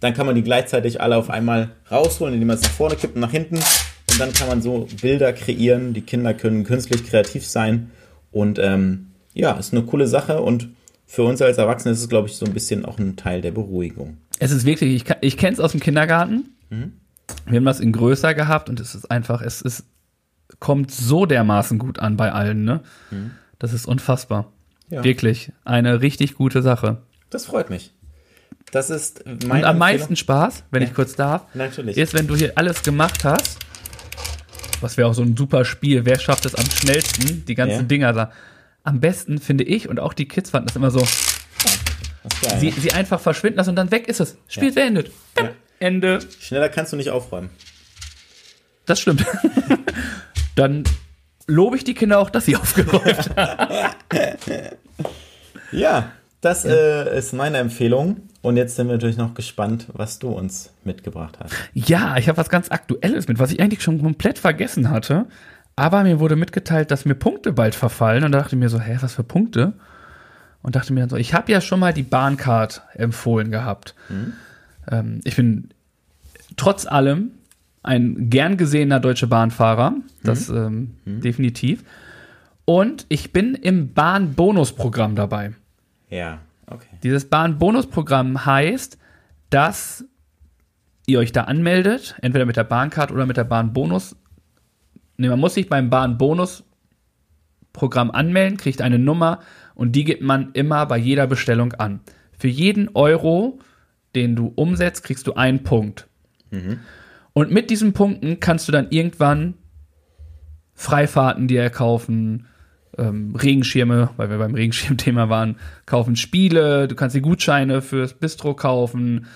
dann kann man die gleichzeitig alle auf einmal rausholen, indem man es nach vorne kippt und nach hinten. Und dann kann man so Bilder kreieren. Die Kinder können künstlich kreativ sein. Und ähm, ja, ist eine coole Sache. Und für uns als Erwachsene ist es, glaube ich, so ein bisschen auch ein Teil der Beruhigung. Es ist wirklich, ich, ich kenne es aus dem Kindergarten. Wir haben das in größer gehabt und es ist einfach, es ist, kommt so dermaßen gut an bei allen, ne? Das ist unfassbar. Ja. Wirklich eine richtig gute Sache. Das freut mich. Das ist meine Und am Empfehlung. meisten Spaß, wenn Ja. ich kurz darf, Natürlich. ist, wenn du hier alles gemacht hast. Was wäre auch so ein super Spiel. Wer schafft es am schnellsten, die ganzen Ja. Dinger da? Am besten finde ich und auch die Kids fanden das immer so, geil, sie, sie einfach verschwinden lassen und dann weg ist es. Spiel Ja. beendet. Ja. Ende. Schneller kannst du nicht aufräumen. Das stimmt. dann lobe ich die Kinder auch, dass sie aufgeräumt haben. Ja, das äh, ist meine Empfehlung. Und jetzt sind wir natürlich noch gespannt, was du uns mitgebracht hast. Ja, ich habe was ganz Aktuelles mit, was ich eigentlich schon komplett vergessen hatte. Aber mir wurde mitgeteilt, dass mir Punkte bald verfallen. Und da dachte ich mir so, hä, was für Punkte? Und dachte mir dann so, ich habe ja schon mal die Bahncard empfohlen gehabt. Ähm, ich bin trotz allem ein gern gesehener deutscher Bahnfahrer. Das ähm, definitiv. Und ich bin im Bahnbonusprogramm dabei. Ja, okay. Dieses Bahnbonusprogramm heißt, dass ihr euch da anmeldet, entweder mit der Bahncard oder mit der Bahnbonus nee, man muss sich beim Bahn-Bonus-Programm anmelden, kriegt eine Nummer und die gibt man immer bei jeder Bestellung an. Für jeden Euro, den du umsetzt, kriegst du einen Punkt. Und mit diesen Punkten kannst du dann irgendwann Freifahrten dir kaufen, ähm, Regenschirme, weil wir beim Regenschirmthema waren, kaufen Spiele, du kannst die Gutscheine fürs Bistro kaufen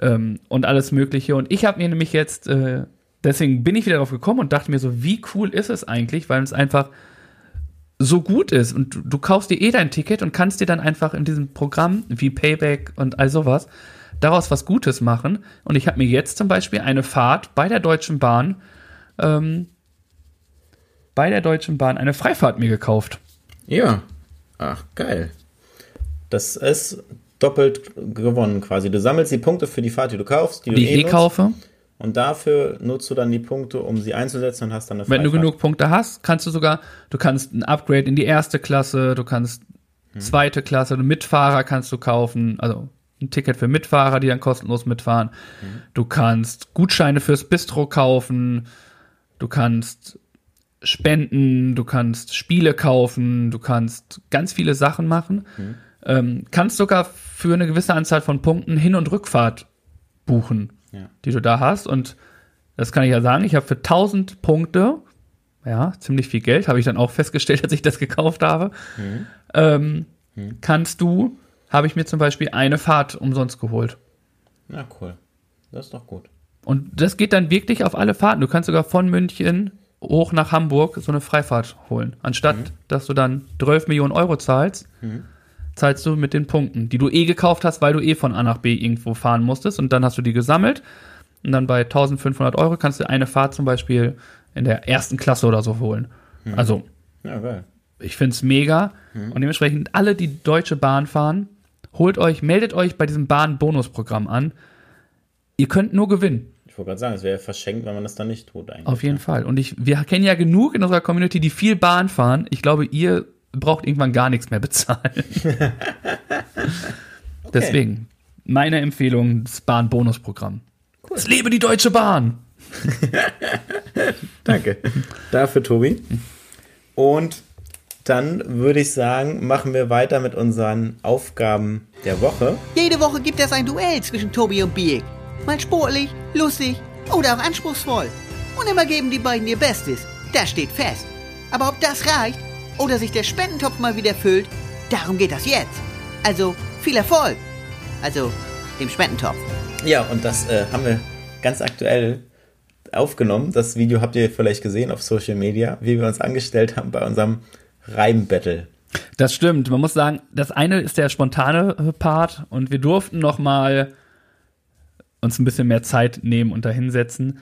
ähm, und alles Mögliche. Und ich habe mir nämlich jetzt, äh, deswegen bin ich wieder drauf gekommen und dachte mir so, wie cool ist es eigentlich, weil es einfach so gut ist und du, du kaufst dir eh dein Ticket und kannst dir dann einfach in diesem Programm wie Payback und all sowas daraus was Gutes machen. Und ich habe mir jetzt zum Beispiel eine Fahrt bei der Deutschen Bahn ähm, bei der Deutschen Bahn eine Freifahrt mir gekauft. Ja. Ach, geil. Das ist doppelt gewonnen quasi. Du sammelst die Punkte für die Fahrt, die du kaufst, die, Die du eh nutzt, kaufe. Und dafür nutzt du dann die Punkte, um sie einzusetzen und hast dann eine Wenn du Freifahrt. genug Punkte hast, kannst du sogar, du kannst ein Upgrade in die erste Klasse, du kannst zweite Klasse, Mitfahrer kannst du kaufen, also ein Ticket für Mitfahrer, die dann kostenlos mitfahren. Du kannst Gutscheine fürs Bistro kaufen, du kannst spenden, du kannst Spiele kaufen, du kannst ganz viele Sachen machen. Ähm, kannst sogar für eine gewisse Anzahl von Punkten Hin- und Rückfahrt buchen, Ja. die du da hast. Und das kann ich ja sagen, ich habe für 1000 Punkte, ja, ziemlich viel Geld, habe ich dann auch festgestellt, als ich das gekauft habe, ähm, kannst du, habe ich mir zum Beispiel eine Fahrt umsonst geholt. Na cool. Das ist doch gut. Und das geht dann wirklich auf alle Fahrten. Du kannst sogar von München hoch nach Hamburg so eine Freifahrt holen. Anstatt, dass du dann 12 Millionen Euro zahlst, zahlst du mit den Punkten, die du eh gekauft hast, weil du eh von A nach B irgendwo fahren musstest. Und dann hast du die gesammelt. Und dann bei 1500 Euro kannst du eine Fahrt zum Beispiel in der ersten Klasse oder so holen. Also, Ja, geil. ich finde es mega. Und dementsprechend alle, die Deutsche Bahn fahren, holt euch, meldet euch bei diesem Bahn-Bonusprogramm an. Ihr könnt nur gewinnen. Ich wollte gerade sagen, es wäre verschenkt, wenn man das dann nicht tut eigentlich. Auf jeden Fall. Und ich, wir kennen ja genug in unserer Community, die viel Bahn fahren. Ich glaube, ihr braucht irgendwann gar nichts mehr bezahlen. Deswegen, meine Empfehlung, das Bahn-Bonusprogramm. Es lebe die Deutsche Bahn! Danke. Dafür, Tobi. Und dann würde ich sagen, machen wir weiter mit unseren Aufgaben der Woche. Jede Woche gibt es ein Duell zwischen Tobi und Biek. Mal sportlich, lustig oder auch anspruchsvoll. Und immer geben die beiden ihr Bestes. Das steht fest. Aber ob das reicht oder sich der Spendentopf mal wieder füllt, darum geht das jetzt. Also viel Erfolg. Also dem Spendentopf. Ja, und das äh, haben wir ganz aktuell aufgenommen. Das Video habt ihr vielleicht gesehen auf Social Media, wie wir uns angestellt haben bei unserem Reimbattle. Das stimmt. Man muss sagen, das eine ist der spontane äh, Part und wir durften noch mal uns ein bisschen mehr Zeit nehmen und da hinsetzen.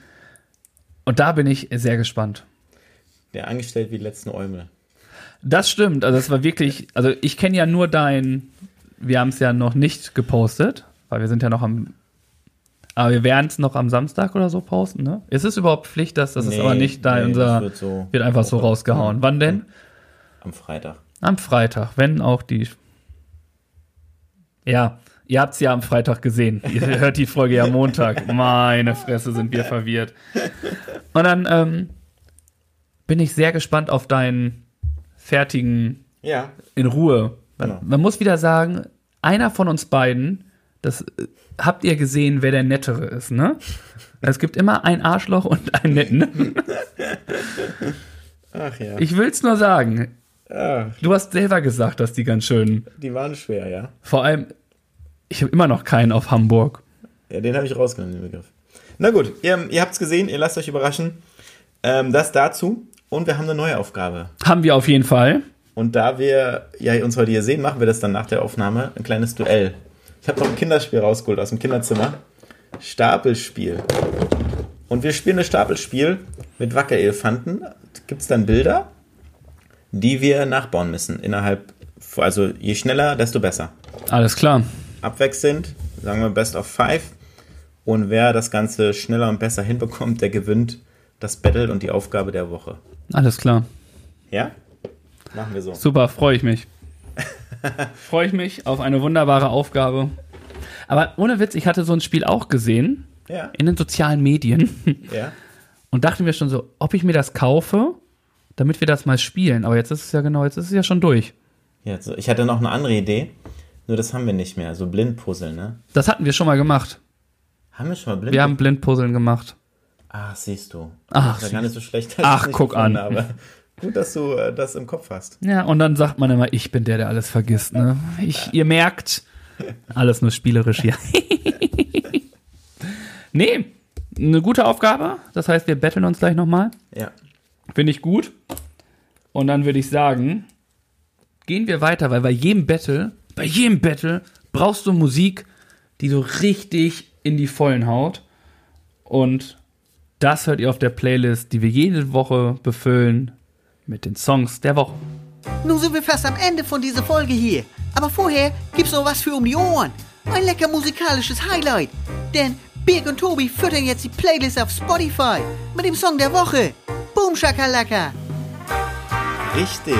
Und da bin ich sehr gespannt. Der angestellt wie die letzten Eumel. Das stimmt. Also es war wirklich, also ich kenne ja nur dein, wir haben es ja noch nicht gepostet, weil wir sind ja noch am, aber wir werden es noch am Samstag oder so posten, ne? Ist es überhaupt Pflicht, dass das ist Nee, aber nicht da nee, unser, wird, wird so- einfach so rausgehauen. Wann denn? Am Freitag. Am Freitag, wenn auch die. Ja, ihr habt es ja am Freitag gesehen. Ihr hört die Folge ja Montag. Meine Fresse, sind wir verwirrt. Und dann ähm, bin ich sehr gespannt auf deinen fertigen Ja. in Ruhe. Man, Genau. man muss wieder sagen, einer von uns beiden, das äh, habt ihr gesehen, wer der Nettere ist, ne? Es gibt immer ein Arschloch und einen Netten. Ach ja. Ich will's nur sagen. Ach, Du hast selber gesagt, dass die ganz schön die waren schwer, ja. Vor allem, ich habe immer noch keinen auf Hamburg. Ja, den habe ich rausgenommen, den Begriff. Na gut, ihr, ihr habt es gesehen, ihr lasst euch überraschen. Ähm, das dazu. Und wir haben eine neue Aufgabe. Haben wir auf jeden Fall. Und da wir ja uns heute hier sehen, machen wir das dann nach der Aufnahme. Ein kleines Duell. Ich habe noch ein Kinderspiel rausgeholt aus dem Kinderzimmer. Stapelspiel. Und wir spielen das Stapelspiel mit Wackerelefanten. Gibt es dann Bilder, die wir nachbauen müssen. Innerhalb, also je schneller, desto besser. Alles klar. Abwechselnd, sagen wir Best of Five. Und wer das Ganze schneller und besser hinbekommt, der gewinnt das Battle und die Aufgabe der Woche. Alles klar. Ja? Machen wir so. Super, freue ich mich. freue ich mich auf eine wunderbare Aufgabe. Aber ohne Witz, ich hatte so ein Spiel auch gesehen Ja, in den sozialen Medien. ja. und dachte mir schon so, ob ich mir das kaufe, damit wir das mal spielen. Aber jetzt ist es ja genau, jetzt ist es ja schon durch. Ja, so, ich hatte noch eine andere Idee, nur das haben wir nicht mehr. So Blindpuzzle, ne? Das hatten wir schon mal gemacht. Haben wir schon mal Blind? Wir haben Blindpuzzeln gemacht. Ach, siehst du. Ach, das war gar nicht so schlecht. Ach, guck an. Habe. Gut, dass du äh, das im Kopf hast. Ja, und dann sagt man immer, ich bin der, der alles vergisst. Ne? Ich, ihr merkt, alles nur spielerisch hier. nee, eine gute Aufgabe. Das heißt, wir betteln uns gleich nochmal. Ja. Finde ich gut. Und dann würde ich sagen, gehen wir weiter, weil bei jedem Battle, bei jedem Battle brauchst du Musik, die so richtig in die Vollen haut. Und das hört ihr auf der Playlist, die wir jede Woche befüllen mit den Songs der Woche. Nun sind wir fast am Ende von dieser Folge hier. Aber vorher gibt's noch was für um die Ohren. Ein lecker musikalisches Highlight. Denn Birg und Tobi füttern jetzt die Playlist auf Spotify mit dem Song der Woche. Boom Shakalaka. Richtig.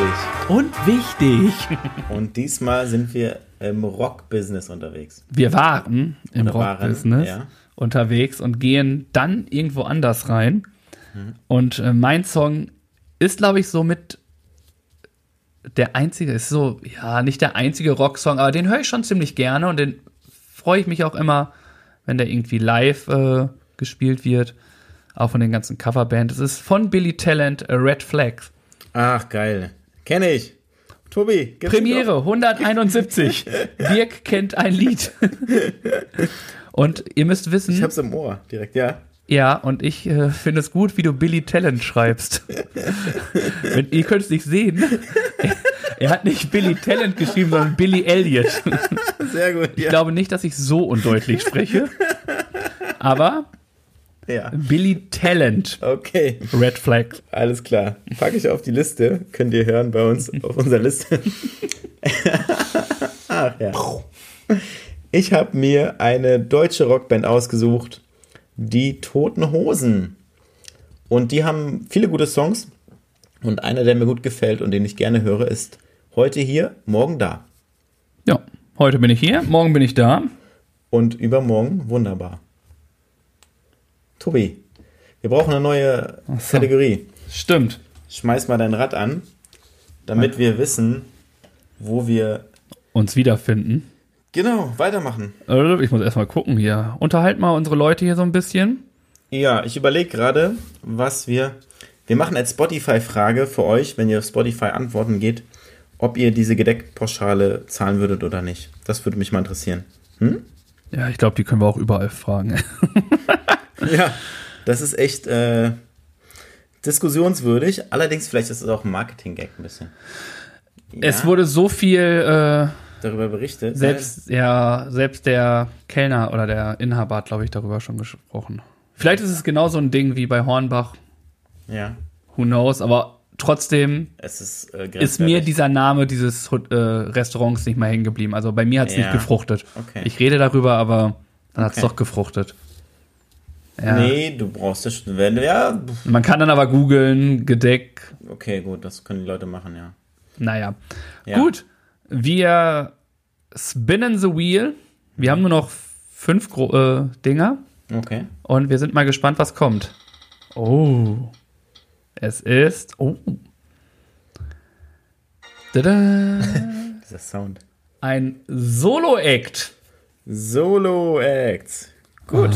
Und wichtig, Und diesmal sind wir im Rock-Business unterwegs. wir waren im Rock-Business ja. Unterwegs und gehen dann irgendwo anders rein. Und äh, mein Song ist, glaube ich, so mit der einzige, ist so, ja, nicht der einzige Rocksong, aber den höre ich schon ziemlich gerne und den freue ich mich auch immer, wenn der irgendwie live äh, gespielt wird. Auch von den ganzen Coverbands. Es ist von Billy Talent, äh, Red Flags. Ach, geil. Kenne ich. Tobi, Premiere 171. Dirk kennt ein Lied. Und ihr müsst wissen, Ich hab's im Ohr direkt, ja. ja, und ich äh, finde es gut, wie du Billy Talent schreibst. Wenn, ihr könnt es nicht sehen. Er, er hat nicht Billy Talent geschrieben, sondern Billy Elliot. Sehr gut, Ich ja. glaube nicht, dass ich so undeutlich spreche. Aber ja. Billy Talent, Okay, Red Flag. alles klar. Packe ich auf die Liste. Könnt ihr hören bei uns auf unserer Liste. Ach ja. Ich habe mir eine deutsche Rockband ausgesucht, die Toten Hosen. Und die haben viele gute Songs. Und einer, der mir gut gefällt und den ich gerne höre, ist heute hier, morgen da. Ja, heute bin ich hier, morgen bin ich da. Und übermorgen wunderbar. Tobi, wir brauchen eine neue so. Kategorie. Stimmt. Schmeiß mal dein Rad an, damit wir wissen, wo wir Uns wiederfinden. Genau weitermachen. Äh, Ich muss erstmal gucken hier. Unterhalt mal unsere Leute hier so ein bisschen. Ja, ich überlege gerade, was wir. Wir machen als Spotify-Frage für euch, wenn ihr auf Spotify antworten geht, ob ihr diese Gedeckpauschale zahlen würdet oder nicht. Das würde mich mal interessieren. Ja, ich glaube, die können wir auch überall fragen. Ja, das ist echt äh, diskussionswürdig. Allerdings, vielleicht ist es auch ein Marketing-Gag ein bisschen. Es Ja, wurde so viel, äh, darüber berichtet. selbst, ja, selbst der Kellner oder der Inhaber hat, glaube ich, darüber schon gesprochen. Vielleicht ist es genauso ein Ding wie bei Hornbach, Ja, who knows, aber trotzdem es ist äh, ist mir dieser Name dieses äh, Restaurants nicht mehr hängen geblieben. Also bei mir hat es Ja. nicht gefruchtet. Okay. Ich rede darüber, aber dann hat es Okay. doch gefruchtet. Ja. Nee, du brauchst das. Wenn, ja, Man kann dann aber googeln, Gedeck, okay, gut, das können die Leute machen, ja. Naja. Ja. Gut. Wir spinnen the wheel. Wir haben nur noch fünf Gro äh, Dinger Okay. und wir sind mal gespannt, was kommt. Oh. Es ist. Oh. Tada. Dieser Sound. Ein Solo-Act. Solo-Acts. Gut.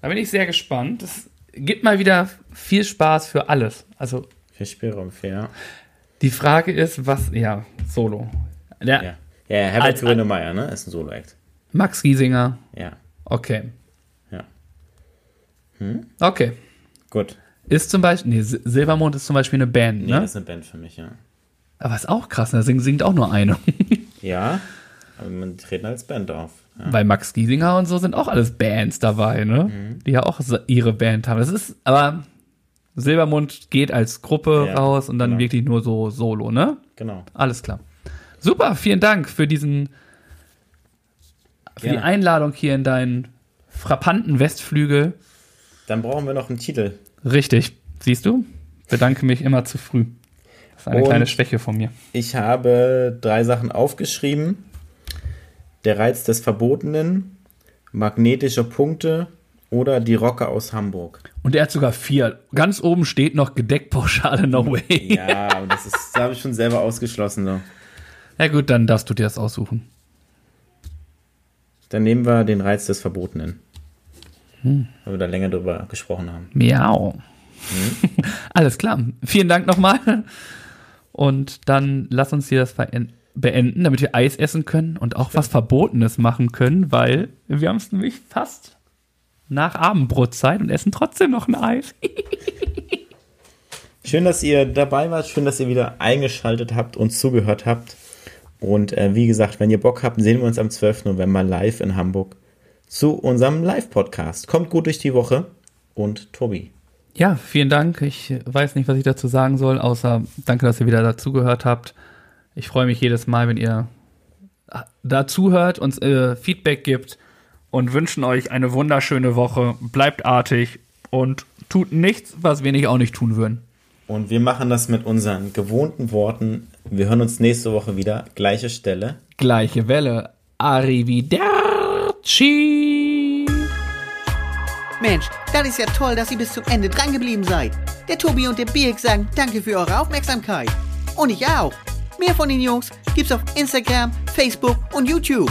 Da bin ich sehr gespannt. Es gibt mal wieder viel Spaß für alles. Also Für Spielraum, fair. Die Frage ist, was. Ja, Solo. Der Ja. Ja, Herbert Als- Grönemeyer, ne? Ist ein Solo-Act. Max Giesinger. Ja. Okay. Ja. Okay. Gut. Ist zum Beispiel, nee, Sil- Silbermond ist zum Beispiel eine Band, Nee, ne? das ist eine Band für mich, ja. Aber ist auch krass, da singt, singt auch nur eine. Ja, aber man treten als Band auf. Ja. Weil Max Giesinger und so sind auch alles Bands dabei, ne? Mhm. Die ja auch ihre Band haben. Das ist, aber Silbermond geht als Gruppe Ja, raus und dann genau. wirklich nur so solo, ne? Genau. Alles klar. Super, vielen Dank für diesen, für die. Einladung hier in deinen frappanten Westflügel. Dann brauchen wir noch einen Titel. Richtig, siehst du? Bedanke mich immer zu früh. Das ist eine Und- kleine Schwäche von mir. Ich habe drei Sachen aufgeschrieben. Der Reiz des Verbotenen, magnetische Punkte oder die Rocker aus Hamburg. Und er hat sogar vier. Ganz oben steht noch Gedeckpauschale No Way. Ja, aber das ist, das habe ich schon selber ausgeschlossen. So. Ja gut, dann darfst du dir das aussuchen. Dann nehmen wir den Reiz des Verbotenen. Weil wir da länger drüber gesprochen haben. Miau. Alles klar. Vielen Dank nochmal. Und dann lass uns hier das beenden, damit wir Eis essen können und auch was Verbotenes machen können, weil wir haben es nämlich fast nach Abendbrotzeit und essen trotzdem noch ein Eis. Schön, dass ihr dabei wart. Schön, dass ihr wieder eingeschaltet habt und zugehört habt. Und äh, wie gesagt, wenn ihr Bock habt, sehen wir uns am 12. November live in Hamburg zu unserem Live-Podcast. Kommt gut durch die Woche. Und Tobi. Ja, vielen Dank. Ich weiß nicht, was ich dazu sagen soll, außer danke, dass ihr wieder dazugehört habt. Ich freue mich jedes Mal, wenn ihr dazuhört, uns äh, Feedback gibt und wünschen euch eine wunderschöne Woche. Bleibt artig und tut nichts, was wir nicht auch nicht tun würden. Und wir machen das mit unseren gewohnten Worten. Wir hören uns nächste Woche wieder. Gleiche Stelle. Gleiche Welle. Arrivederci. Mensch, das ist ja toll, dass ihr bis zum Ende drangeblieben seid. Der Tobi und der Birk sagen danke für eure Aufmerksamkeit. Und ich auch. Mehr von den Jungs gibt's auf Instagram, Facebook und YouTube.